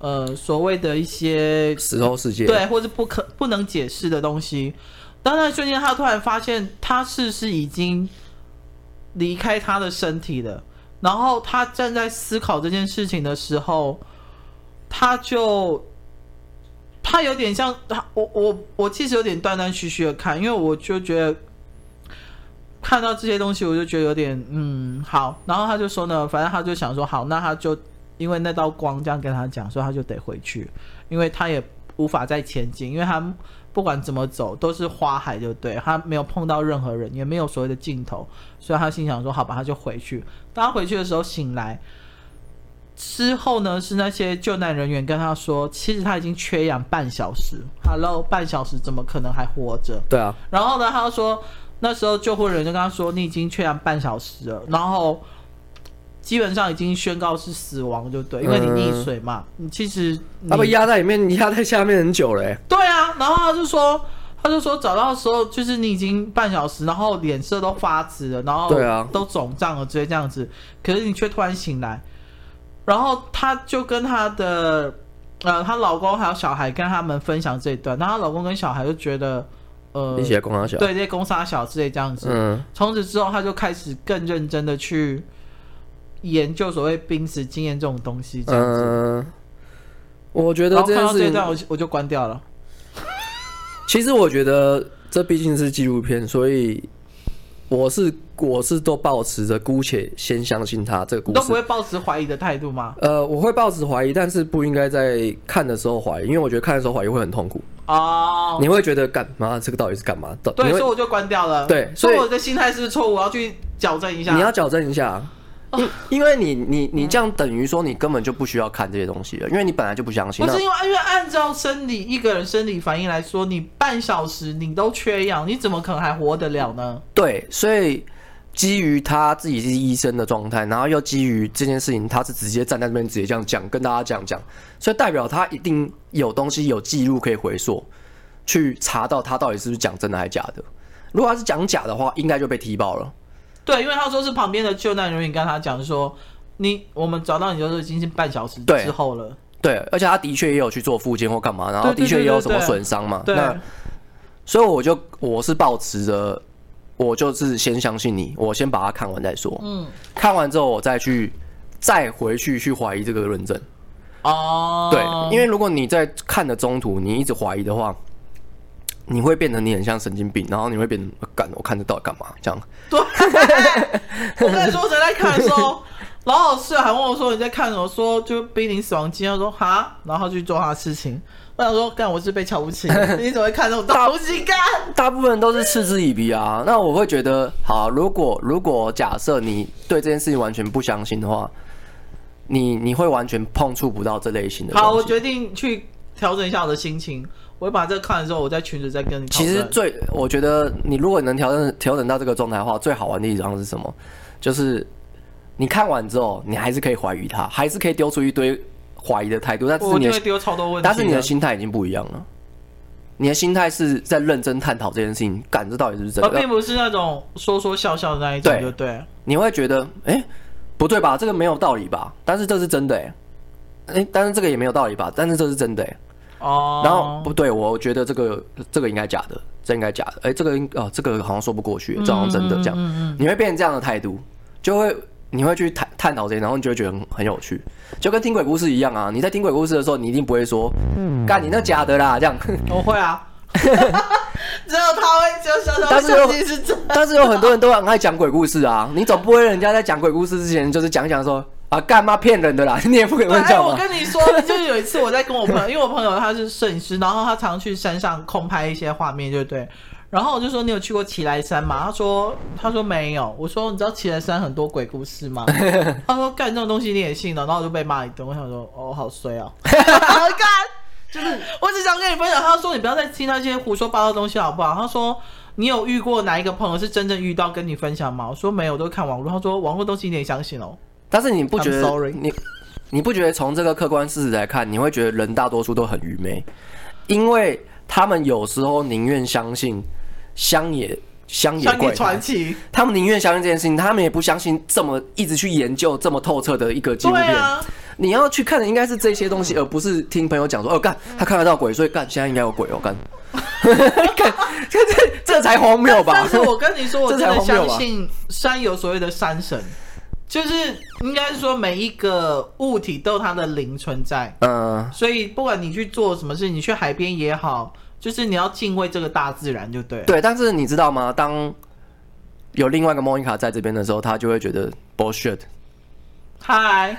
呃，所谓的一些死后世界，对，或者不可不能解释的东西。当那瞬间，他突然发现，他是是已经离开他的身体了。然后他正在思考这件事情的时候，他就他有点像他，我我我其实有点断断续续的看，因为我就觉得。看到这些东西，我就觉得有点嗯好，然后他就说呢，反正他就想说好，那他就因为那道光这样跟他讲，所以他就得回去，因为他也无法再前进，因为他不管怎么走都是花海，就对，他没有碰到任何人，也没有所谓的尽头，所以他心想说好吧，他就回去。当他回去的时候醒来之后呢，是那些救难人员跟他说，其实他已经缺氧半小时，Hello，半小时怎么可能还活着？对啊，然后呢，他就说。那时候救护人就跟他说：“你已经缺氧半小时了，然后基本上已经宣告是死亡，就对，因为你溺水嘛。嗯、你其实他被压在里面，你压在下面很久了。”对啊，然后他就说：“他就说找到的时候，就是你已经半小时，然后脸色都发紫了，然后对啊，都肿胀了，直接这样子。可是你却突然醒来，然后他就跟他的呃，她老公还有小孩跟他们分享这一段，然后她老公跟小孩就觉得。”呃，一些公杀小，对，这些攻杀小之类这样子。嗯，从此之后，他就开始更认真的去研究所谓濒死经验这种东西。这样子，嗯，我觉得这看到这一段，我我就关掉了。<laughs> 其实我觉得这毕竟是纪录片，所以。我是我是都保持着姑且先相信他这个故事，都不会抱持怀疑的态度吗？呃，我会抱持怀疑，但是不应该在看的时候怀疑，因为我觉得看的时候怀疑会很痛苦哦。你会觉得干嘛？这个到底是干嘛的？对，所以我就关掉了。对，所以我的心态是不是错误？我要去矫正一下。你要矫正一下，因因为你你你这样等于说你根本就不需要看这些东西了，因为你本来就不相信。不是因为因为按照生理一个人生理反应来说，你半小时你都缺氧，你怎么可能还活得了呢？对，所以基于他自己是医生的状态，然后又基于这件事情，他是直接站在那边直接这样讲，跟大家这样讲，所以代表他一定有东西有记录可以回溯，去查到他到底是不是讲真的还是假的。如果他是讲假的话，应该就被踢爆了。对，因为他说是旁边的救难人员跟他讲说，你我们找到你就是已经是半小时之后了。对，而且他的确也有去做复健或干嘛，然后的确也有什么损伤嘛。对，所以我就我是保持着，我就是先相信你，我先把它看完再说。嗯，看完之后我再去再回去去怀疑这个论证。哦，对，因为如果你在看的中途你一直怀疑的话。你会变成你很像神经病，然后你会变得干，我看这到底干嘛？这样。对，我跟你说，谁在看的时候，老老师还问我说你在看什么？说就濒临死亡期，他说哈，然后他去做他的事情。我想说，干我是被瞧不起，<laughs> 你怎么会看这种东西？干，大部分人都是嗤之以鼻啊。那我会觉得，好，如果如果假设你对这件事情完全不相信的话，你你会完全碰触不到这类型的。好，我决定去调整一下我的心情。我会把这个看完之后，我在群里再跟你。其实最，我觉得你如果能调整调整到这个状态的话，最好玩的一张是什么？就是你看完之后，你还是可以怀疑他，还是可以丢出一堆怀疑的态度。但是你会丢超多问题，但是你的心态已经不一样了。你的心态是在认真探讨这件事情，感知到底是不是真的，而并不是那种说说笑笑的那一种。对对，你会觉得，哎、欸，不对吧？这个没有道理吧？但是这是真的、欸，哎，哎，但是这个也没有道理吧？但是这是真的、欸，哎。哦，然后不对，我觉得这个这个应该假的，这应该假的，哎，这个应哦，这个好像说不过去，这好像真的这样，你会变成这样的态度，就会你会去探探讨这些，然后你就会觉得很很有趣，就跟听鬼故事一样啊。你在听鬼故事的时候，你一定不会说，嗯干你那假的啦，这样。我会啊，<laughs> 只有他会，只有小小但是有，但是有很多人都很爱讲鬼故事啊，你总不会人家在讲鬼故事之前就是讲讲说。啊，干嘛骗人的啦？<laughs> 你也不可能这样。我跟你说，<laughs> 就是有一次我在跟我朋友，因为我朋友他是摄影师，然后他常去山上空拍一些画面，对不对？然后我就说，你有去过奇莱山吗？他说他说没有。我说你知道奇莱山很多鬼故事吗？<laughs> 他说干这种东西你也信了，然后我就被骂一顿。我想说哦，好衰啊！干，就是我只想跟你分享。他说你不要再听那些胡说八道的东西好不好？他说你有遇过哪一个朋友是真正遇到跟你分享吗？我说没有，都看网络。他说网络东西你也相信哦。但是你不觉得你你不觉得从这个客观事实来看，你会觉得人大多数都很愚昧，因为他们有时候宁愿相信乡野乡野怪传奇，他们宁愿相信这件事情，他们也不相信这么一直去研究这么透彻的一个纪录片。你要去看的应该是这些东西，而不是听朋友讲说哦干他看得到鬼，所以干现在应该有鬼哦干，<laughs> 干这这才荒谬吧？但是我跟你说，我真的相信山有所谓的山神。就是应该是说，每一个物体都有它的灵存在，嗯，所以不管你去做什么事，你去海边也好，就是你要敬畏这个大自然，就对。对，但是你知道吗？当有另外一个莫妮卡在这边的时候，他就会觉得 bullshit。嗨，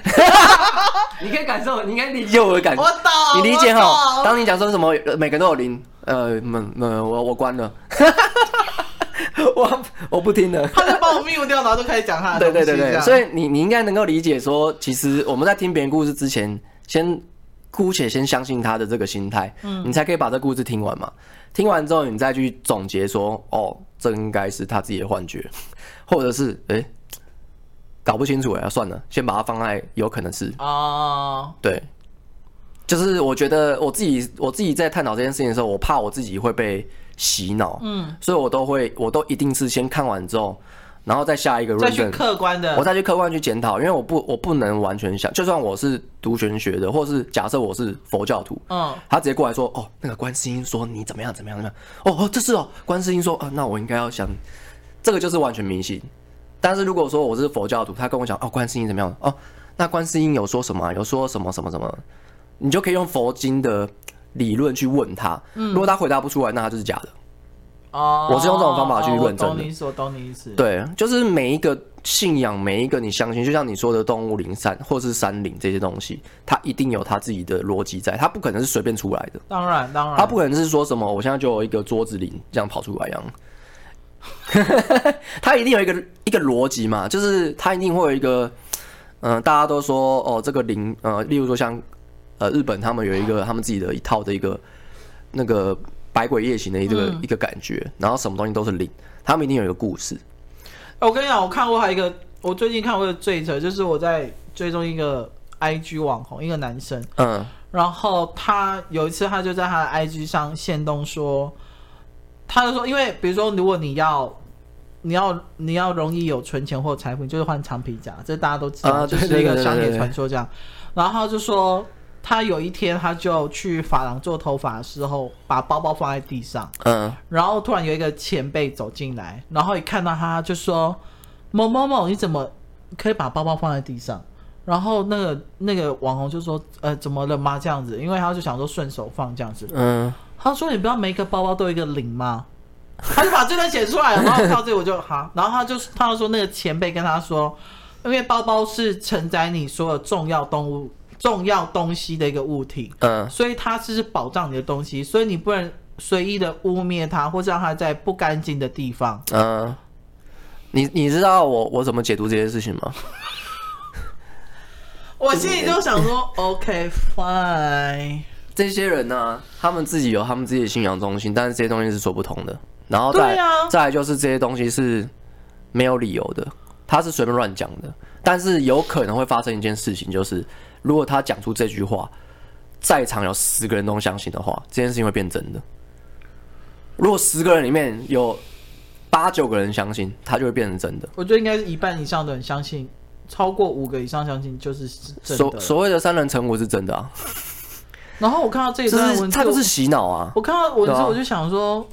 <laughs> 你可以感受，你应该理解我的感觉。我懂，你理解哈？当你讲说什么，每个人都有灵，呃，嗯嗯，我我关了。<laughs> 我我不听了，他就把我 mute 掉，然后就开始讲他的。<laughs> 对对对对，所以你你应该能够理解说，其实我们在听别人故事之前，先姑且先相信他的这个心态，嗯，你才可以把这故事听完嘛。听完之后，你再去总结说，哦，这应该是他自己的幻觉，<laughs> 或者是哎、欸，搞不清楚哎，算了，先把它放在有可能是哦，对，就是我觉得我自己我自己在探讨这件事情的时候，我怕我自己会被。洗脑，嗯，所以我都会，我都一定是先看完之后，然后再下一个再去客观的，我再去客观去检讨，因为我不，我不能完全想，就算我是读玄学的，或是假设我是佛教徒，嗯，他直接过来说，哦，那个观世音说你怎么样怎么样怎么样，哦哦，这是哦，观世音说啊，那我应该要想，这个就是完全迷信。但是如果说我是佛教徒，他跟我讲，哦，观世音怎么样，哦，那观世音有说什么，有说什么什么什么，你就可以用佛经的。理论去问他，如果他回答不出来，那他就是假的。哦，我是用这种方法去论证的。我懂你意思，我懂你意思。对，就是每一个信仰，每一个你相信，就像你说的动物灵山或是山灵这些东西，它一定有它自己的逻辑在，它不可能是随便出来的。当然，当然，它不可能是说什么，我现在就有一个桌子灵这样跑出来一样。<laughs> 它一定有一个一个逻辑嘛，就是它一定会有一个嗯、呃，大家都说哦，这个灵，呃，例如说像呃日本，他们有一个他们自己的一套的一个那个百鬼夜行的一个、嗯、一个感觉，然后什么东西都是灵，他们一定有一个故事。我跟你讲，我看过还有一个，我最近看过的追车，就是我在追踪一个 IG 网红，一个男生，嗯，然后他有一次他就在他的 IG 上现动说，他就说，因为比如说如果你要。你要你要容易有存钱或财富，你就是换长皮夹，这大家都知道，啊、就是一个商业传说这样。然后他就说，他有一天他就去发廊做头发的时候，把包包放在地上，嗯，然后突然有一个前辈走进来，然后一看到他就说：“某某某，你怎么可以把包包放在地上？”然后那个那个网红就说：“呃，怎么了吗？这样子？”因为他就想说顺手放这样子，嗯，他说：“你不要每一个包包都有一个零吗？” <laughs> 他就把这段写出来了，然后到这里我就好，然后他就他就说那个前辈跟他说，因为包包是承载你所有重要动物、重要东西的一个物体，嗯，所以它是保障你的东西，所以你不能随意的污蔑它，或者让它在不干净的地方。嗯，你你知道我我怎么解读这件事情吗？<laughs> 我心里就想说，OK fine，这些人呢、啊，他们自己有他们自己的信仰中心，但是这些东西是说不通的。然后再、啊、再来就是这些东西是没有理由的，他是随便乱讲的。但是有可能会发生一件事情，就是如果他讲出这句话，在场有十个人都相信的话，这件事情会变真的。如果十个人里面有八九个人相信，他就会变成真的。我觉得应该是一半以上的人相信，超过五个以上相信就是真的。所所谓的三人成虎是真的啊。然后我看到这一段文字，他就是洗脑啊。我看到文字，我就想说。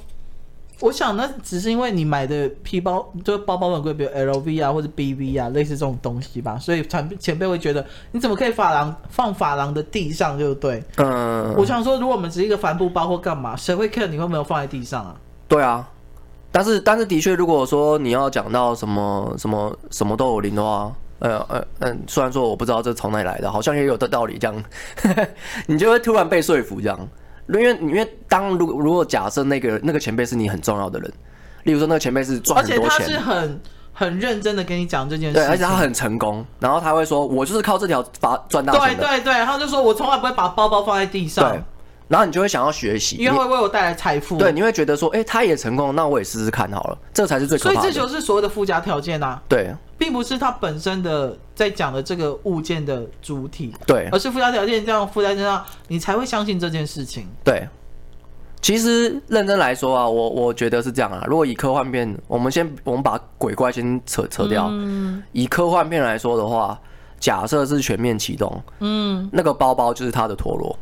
我想，那只是因为你买的皮包，就是包包很贵，比如 LV 啊或者 BV 啊，类似这种东西吧，所以前前辈会觉得，你怎么可以发廊放发廊的地上，对不对？嗯。我想说，如果我们只是一个帆布包或干嘛，谁会 care 你会没有放在地上啊？对啊。但是，但是的确，如果说你要讲到什么什么什么都有零的话，呃呃嗯，虽然说我不知道这从哪里来的，好像也有的道理这样，<laughs> 你就会突然被说服这样。因为因为当如果如果假设那个那个前辈是你很重要的人，例如说那个前辈是赚很多钱，而且他是很很认真的跟你讲这件事，对，而且他很成功，然后他会说，我就是靠这条法赚大钱，对对对，他就说我从来不会把包包放在地上，对，然后你就会想要学习，因为会为我带来财富，对，你会觉得说，哎，他也成功，那我也试试看好了，这才是最可怕的，所以这就是所谓的附加条件啊，对。并不是它本身的在讲的这个物件的主体，对，而是附加条件这样附在身上，你才会相信这件事情。对，其实认真来说啊，我我觉得是这样啊。如果以科幻片，我们先我们把鬼怪先扯扯掉。嗯。以科幻片来说的话，假设是全面启动，嗯，那个包包就是他的陀螺，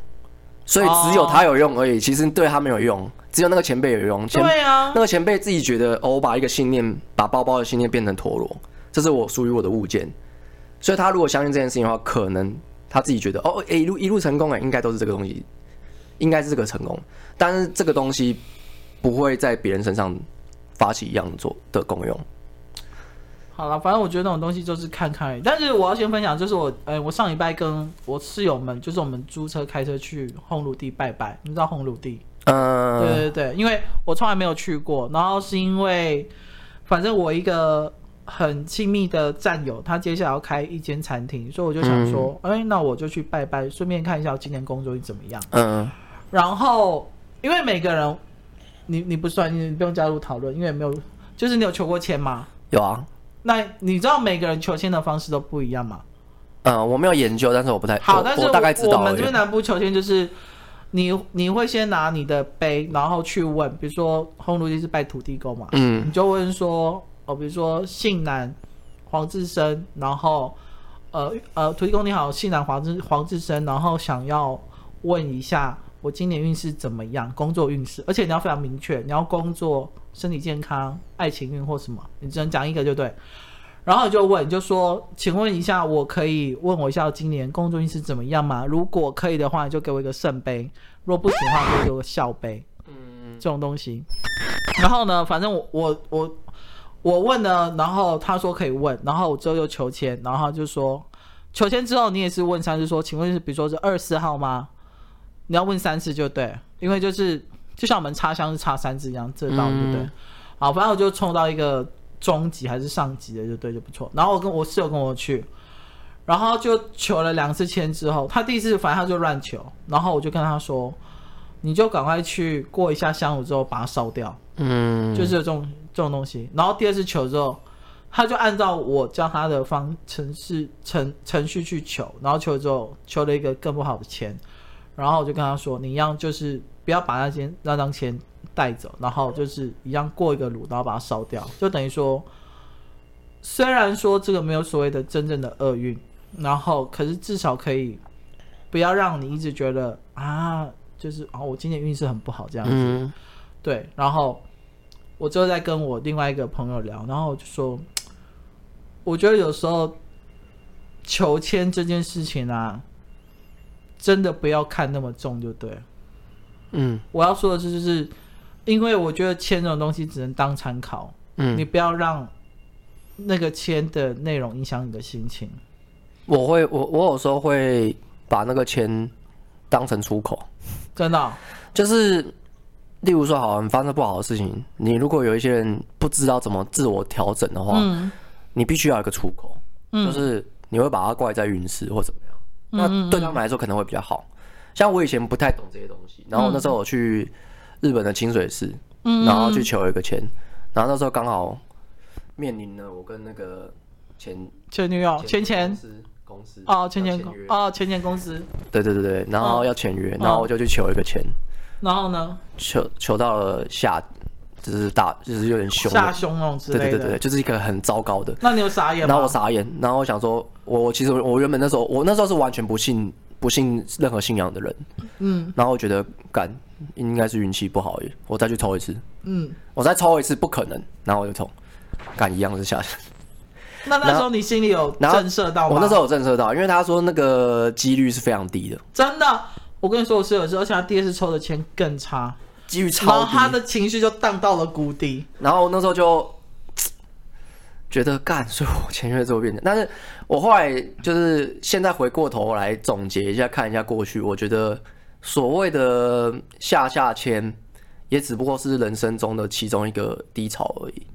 所以只有他有用而已。其实对他没有用，只有那个前辈有用。对啊。那个前辈自己觉得，哦，我把一个信念，把包包的信念变成陀螺。这是我属于我的物件，所以他如果相信这件事情的话，可能他自己觉得哦，诶，一路一路成功哎，应该都是这个东西，应该是这个成功，但是这个东西不会在别人身上发起一样做的功用。好了，反正我觉得那种东西就是看看而已。但是我要先分享，就是我，呃，我上礼拜跟我室友们，就是我们租车开车去红炉地拜拜，你知道红炉地？嗯，对对对，因为我从来没有去过，然后是因为反正我一个。很亲密的战友，他接下来要开一间餐厅，所以我就想说，哎、嗯欸，那我就去拜拜，顺便看一下我今年工作运怎么样。嗯，然后因为每个人，你你不算，你不用加入讨论，因为没有，就是你有求过签吗？有啊。那你知道每个人求签的方式都不一样吗？嗯，我没有研究，但是我不太好，但是我，我大概知道。我们这边南部求签就是，你你会先拿你的杯，然后去问，比如说红炉地是拜土地公嘛，嗯，你就问说。哦，比如说姓男黄志生，然后呃呃土地公你好，姓男黄志黄志生，然后想要问一下我今年运势怎么样，工作运势，而且你要非常明确，你要工作、身体健康、爱情运或什么，你只能讲一个就对。然后你就问，就说，请问一下，我可以问我一下今年工作运势怎么样吗？如果可以的话，你就给我一个圣杯；如果不行的话，就给我个笑杯。嗯，这种东西。然后呢，反正我我我。我问了，然后他说可以问，然后我之后又求签，然后他就说求签之后你也是问三次，说请问是比如说是二十四号吗？你要问三次就对，因为就是就像我们插香是插三次一样，这道对不对？嗯、好，反正我就冲到一个中级还是上级的就对就不错。然后我跟我室友跟我去，然后就求了两次签之后，他第一次反正他就乱求，然后我就跟他说，你就赶快去过一下香炉之后把它烧掉，嗯，就是这种这种东西。然后第二次求之后，他就按照我教他的方程式程程序去求，然后求了之后求了一个更不好的签，然后我就跟他说，你一样就是不要把那间那张签带走，然后就是一样过一个炉，然后把它烧掉，就等于说，虽然说这个没有所谓的真正的厄运。然后，可是至少可以不要让你一直觉得啊，就是啊，我今年运势很不好这样子。对，然后我之后再跟我另外一个朋友聊，然后我就说，我觉得有时候求签这件事情啊，真的不要看那么重就对。嗯，我要说的是，就是因为我觉得签这种东西只能当参考，嗯，你不要让那个签的内容影响你的心情。我会，我我有时候会把那个签当成出口，真的、哦，就是例如说，好，你发生不好的事情，你如果有一些人不知道怎么自我调整的话，嗯、你必须要有一个出口，嗯、就是你会把它怪在运势或怎么样，嗯、那对他们来说可能会比较好。像我以前不太懂这些东西，然后那时候我去日本的清水寺，嗯、然后去求一个签，然后那时候刚好面临了我跟那个前前女友前前。公司哦，前前公哦，前前公司，对对对对，然后要签约，然后我就去求一个签，然后呢，求求到了下，就是大，就是有点凶，下凶那种之类的，对对对对，就是一个很糟糕的。那你有傻眼吗？然后我傻眼，然后我想说，我其实我原本那时候，我那时候是完全不信不信任何信仰的人，嗯，然后我觉得干应该是运气不好耶，我再去抽一次，嗯，我再抽一次不可能，然后我就抽，干一样是下。那那时候你心里有震慑到吗？我那时候有震慑到，因为他说那个几率是非常低的。真的，我跟你说，我室友是，而且他第二次抽的签更差，几率超低。然后他的情绪就荡到了谷底。然后那时候就觉得干，所以我签约之后变成。但是我后来就是现在回过头来总结一下，看一下过去，我觉得所谓的下下签，也只不过是人生中的其中一个低潮而已。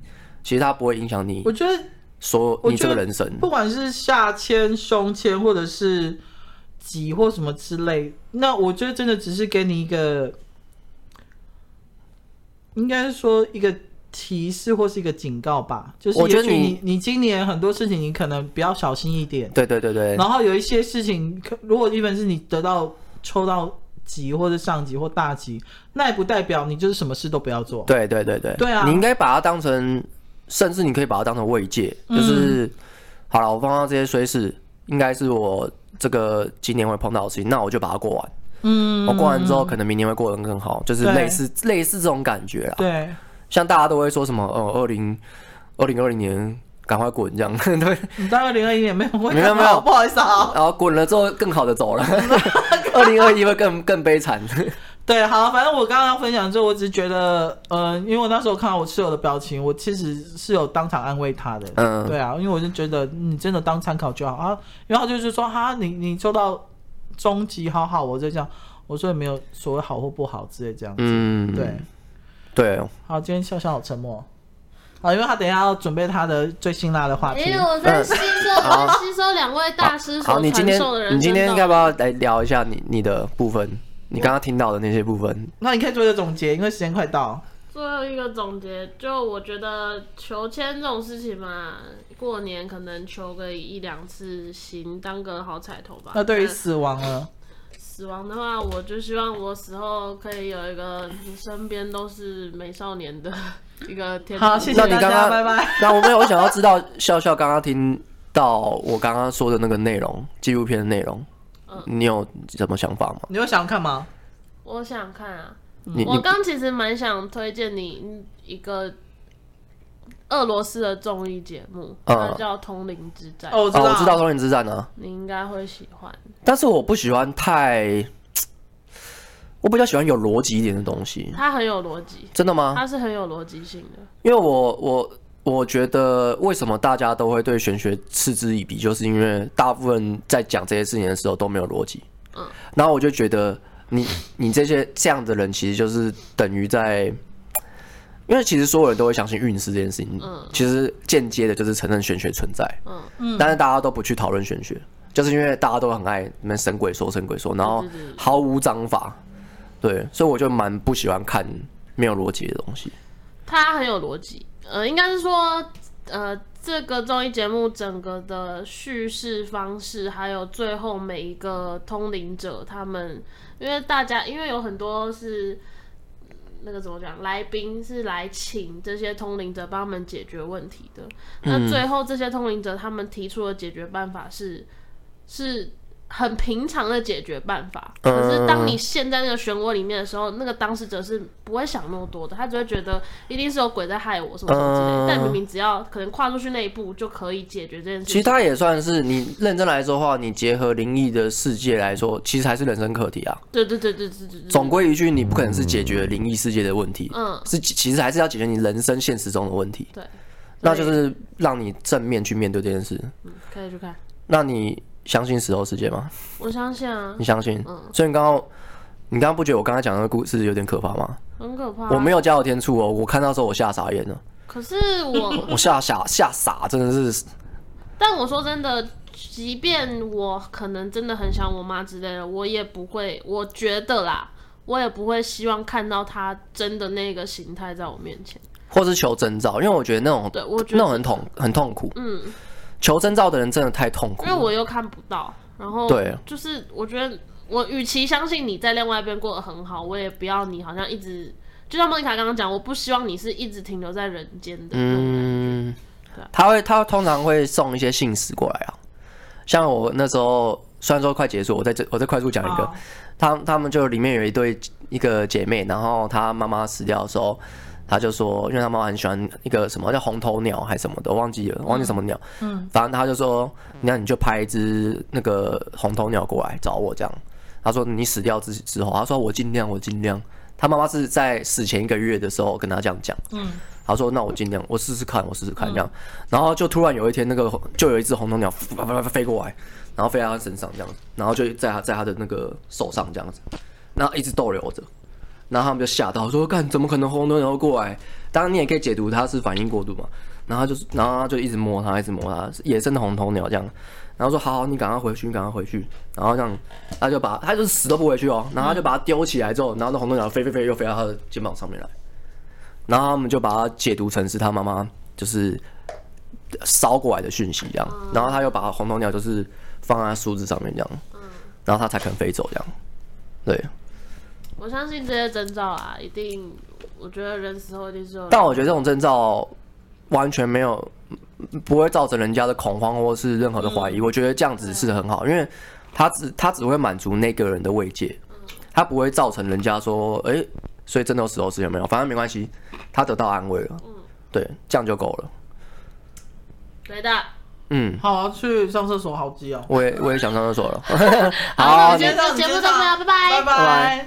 其实它不会影响你。我觉得。所你这个人生，不管是下签、胸签，或者是吉或什么之类，那我觉得真的只是给你一个，应该是说一个提示或是一个警告吧。就是我觉得你你今年很多事情你可能比较小心一点。对对对对。然后有一些事情，如果一本是你得到抽到级或者上级或大级，那也不代表你就是什么事都不要做。对对对对。对啊，你应该把它当成。甚至你可以把它当成慰藉，就是、嗯、好了，我碰到这些衰事，应该是我这个今年会碰到的事情，那我就把它过完。嗯，我过完之后，可能明年会过得更好，就是类似对类似这种感觉啦。对，像大家都会说什么，呃，二零二零二零年赶快滚这样。对，<laughs> 你到二零二一年没有？没有没有，不好意思啊。然后滚了之后，更好的走了。<laughs> 二零二一会更更悲惨。对，好，反正我刚刚分享之后，我只是觉得，呃，因为我那时候看到我室友的表情，我其实是有当场安慰他的。嗯，对啊，因为我就觉得你真的当参考就好啊。然后就是说，哈，你你做到终极，好好，我就这样，我说也没有所谓好或不好之类这样子。嗯，对，对。好，今天笑笑好沉默啊，因为他等一下要准备他的最辛辣的话题。哎，我在吸收，我在吸收两位大师所传授的人。你今天要不要来聊一下你你的部分？你刚刚听到的那些部分，那你可以做一个总结，因为时间快到。最后一个总结，就我觉得求签这种事情嘛，过年可能求个一两次行，当个好彩头吧。那对于死亡呢？死亡的话，我就希望我死后可以有一个你身边都是美少年的一个天。好，谢谢大家，刚刚拜拜。<laughs> 那我没有，我想要知道笑笑刚刚听到我刚刚说的那个内容，纪录片的内容。你有什么想法吗？你有想看吗？我想看啊！你我刚其实蛮想推荐你一个俄罗斯的综艺节目，嗯、它叫《通灵之战》。哦，我知道，我知道《通灵之战》呢。你应该会喜欢，但是我不喜欢太，我比较喜欢有逻辑一点的东西。它很有逻辑，真的吗？它是很有逻辑性的，因为我我。我觉得为什么大家都会对玄学嗤之以鼻，就是因为大部分在讲这些事情的时候都没有逻辑。嗯，然后我就觉得你你这些这样的人，其实就是等于在，因为其实所有人都会相信运势这件事情。嗯，其实间接的就是承认玄学存在。嗯嗯，但是大家都不去讨论玄学，就是因为大家都很爱那神鬼说神鬼说，然后毫无章法，对，所以我就蛮不喜欢看没有逻辑的东西。他很有逻辑，呃，应该是说，呃，这个综艺节目整个的叙事方式，还有最后每一个通灵者他们，因为大家因为有很多是。那个怎么讲？来宾是来请这些通灵者帮他们解决问题的。那最后这些通灵者他们提出的解决办法是是。很平常的解决办法，可是当你陷在那个漩涡里面的时候，那个当事者是不会想那么多的，他只会觉得一定是有鬼在害我什么什么之类的。但明明只要可能跨出去那一步就可以解决这件事。其实他也算是你认真来说的话，你结合灵异的世界来说，其实还是人生课题啊。对对对对对对。总归一句，你不可能是解决灵异世界的问题，嗯，是其实还是要解决你人生现实中的问题。对，那就是让你正面去面对这件事。嗯，可以去看。那你。相信石头世界吗？我相信啊。你相信？嗯。所以你刚刚，你刚刚不觉得我刚才讲的故事有点可怕吗？很可怕。我没有加有天助哦，我看到时候我吓傻眼了。可是我，<laughs> 我吓吓吓傻，真的是。但我说真的，即便我可能真的很想我妈之类的，我也不会，我觉得啦，我也不会希望看到她真的那个形态在我面前，或是求征兆，因为我觉得那种，对我觉得那种很痛，很痛苦。嗯。求征兆的人真的太痛苦，因为我又看不到。然后对，就是我觉得我与其相信你在另外一边过得很好，我也不要你好像一直，就像莫妮卡刚刚讲，我不希望你是一直停留在人间的。嗯，他会他通常会送一些信使过来啊。像我那时候虽然说快结束，我在这我再快速讲一个，他他们就里面有一对一个姐妹，然后她妈妈死掉的时候。他就说，因为他妈妈很喜欢一个什么叫红头鸟还是什么的，我忘记了，忘记什么鸟。嗯，反正他就说，那你就拍一只那个红头鸟过来找我这样。他说你死掉之之后，他说我尽量，我尽量。他妈妈是在死前一个月的时候跟他这样讲。嗯，他说那我尽量，我试试看，我试试看这样。然后就突然有一天，那个就有一只红头鸟飞过来，然后飞到他身上这样子，然后就在他在他的那个手上这样子，那一直逗留着。然后他们就吓到，说：“干，怎么可能红头鸟过来？”当然，你也可以解读它是反应过度嘛。然后就是，然后他就一直摸它，一直摸它，野生的红头鸟这样。然后说：“好好，你赶快回去，你赶快回去。”然后这样，他就把他就是死都不回去哦。然后他就把它丢起来之后，然后那红头鸟飞飞飞又飞到他的肩膀上面来。然后他们就把它解读成是他妈妈就是烧过来的讯息这样。然后他又把红头鸟就是放在树枝上面这样，然后他才肯飞走这样。对。我相信这些征兆啊，一定，我觉得人死后一定是有。但我觉得这种征兆完全没有，不会造成人家的恐慌或是任何的怀疑。嗯、我觉得这样子是很好，因为他只他只会满足那个人的慰藉，他不会造成人家说，哎、欸，所以真的有死后世界没有？反正没关系，他得到安慰了。嗯，对，这样就够了。对的。嗯，好，去上厕所，好急哦。我也我也想上厕所了。<laughs> <laughs> 好，今天节目就这样，拜拜，拜拜。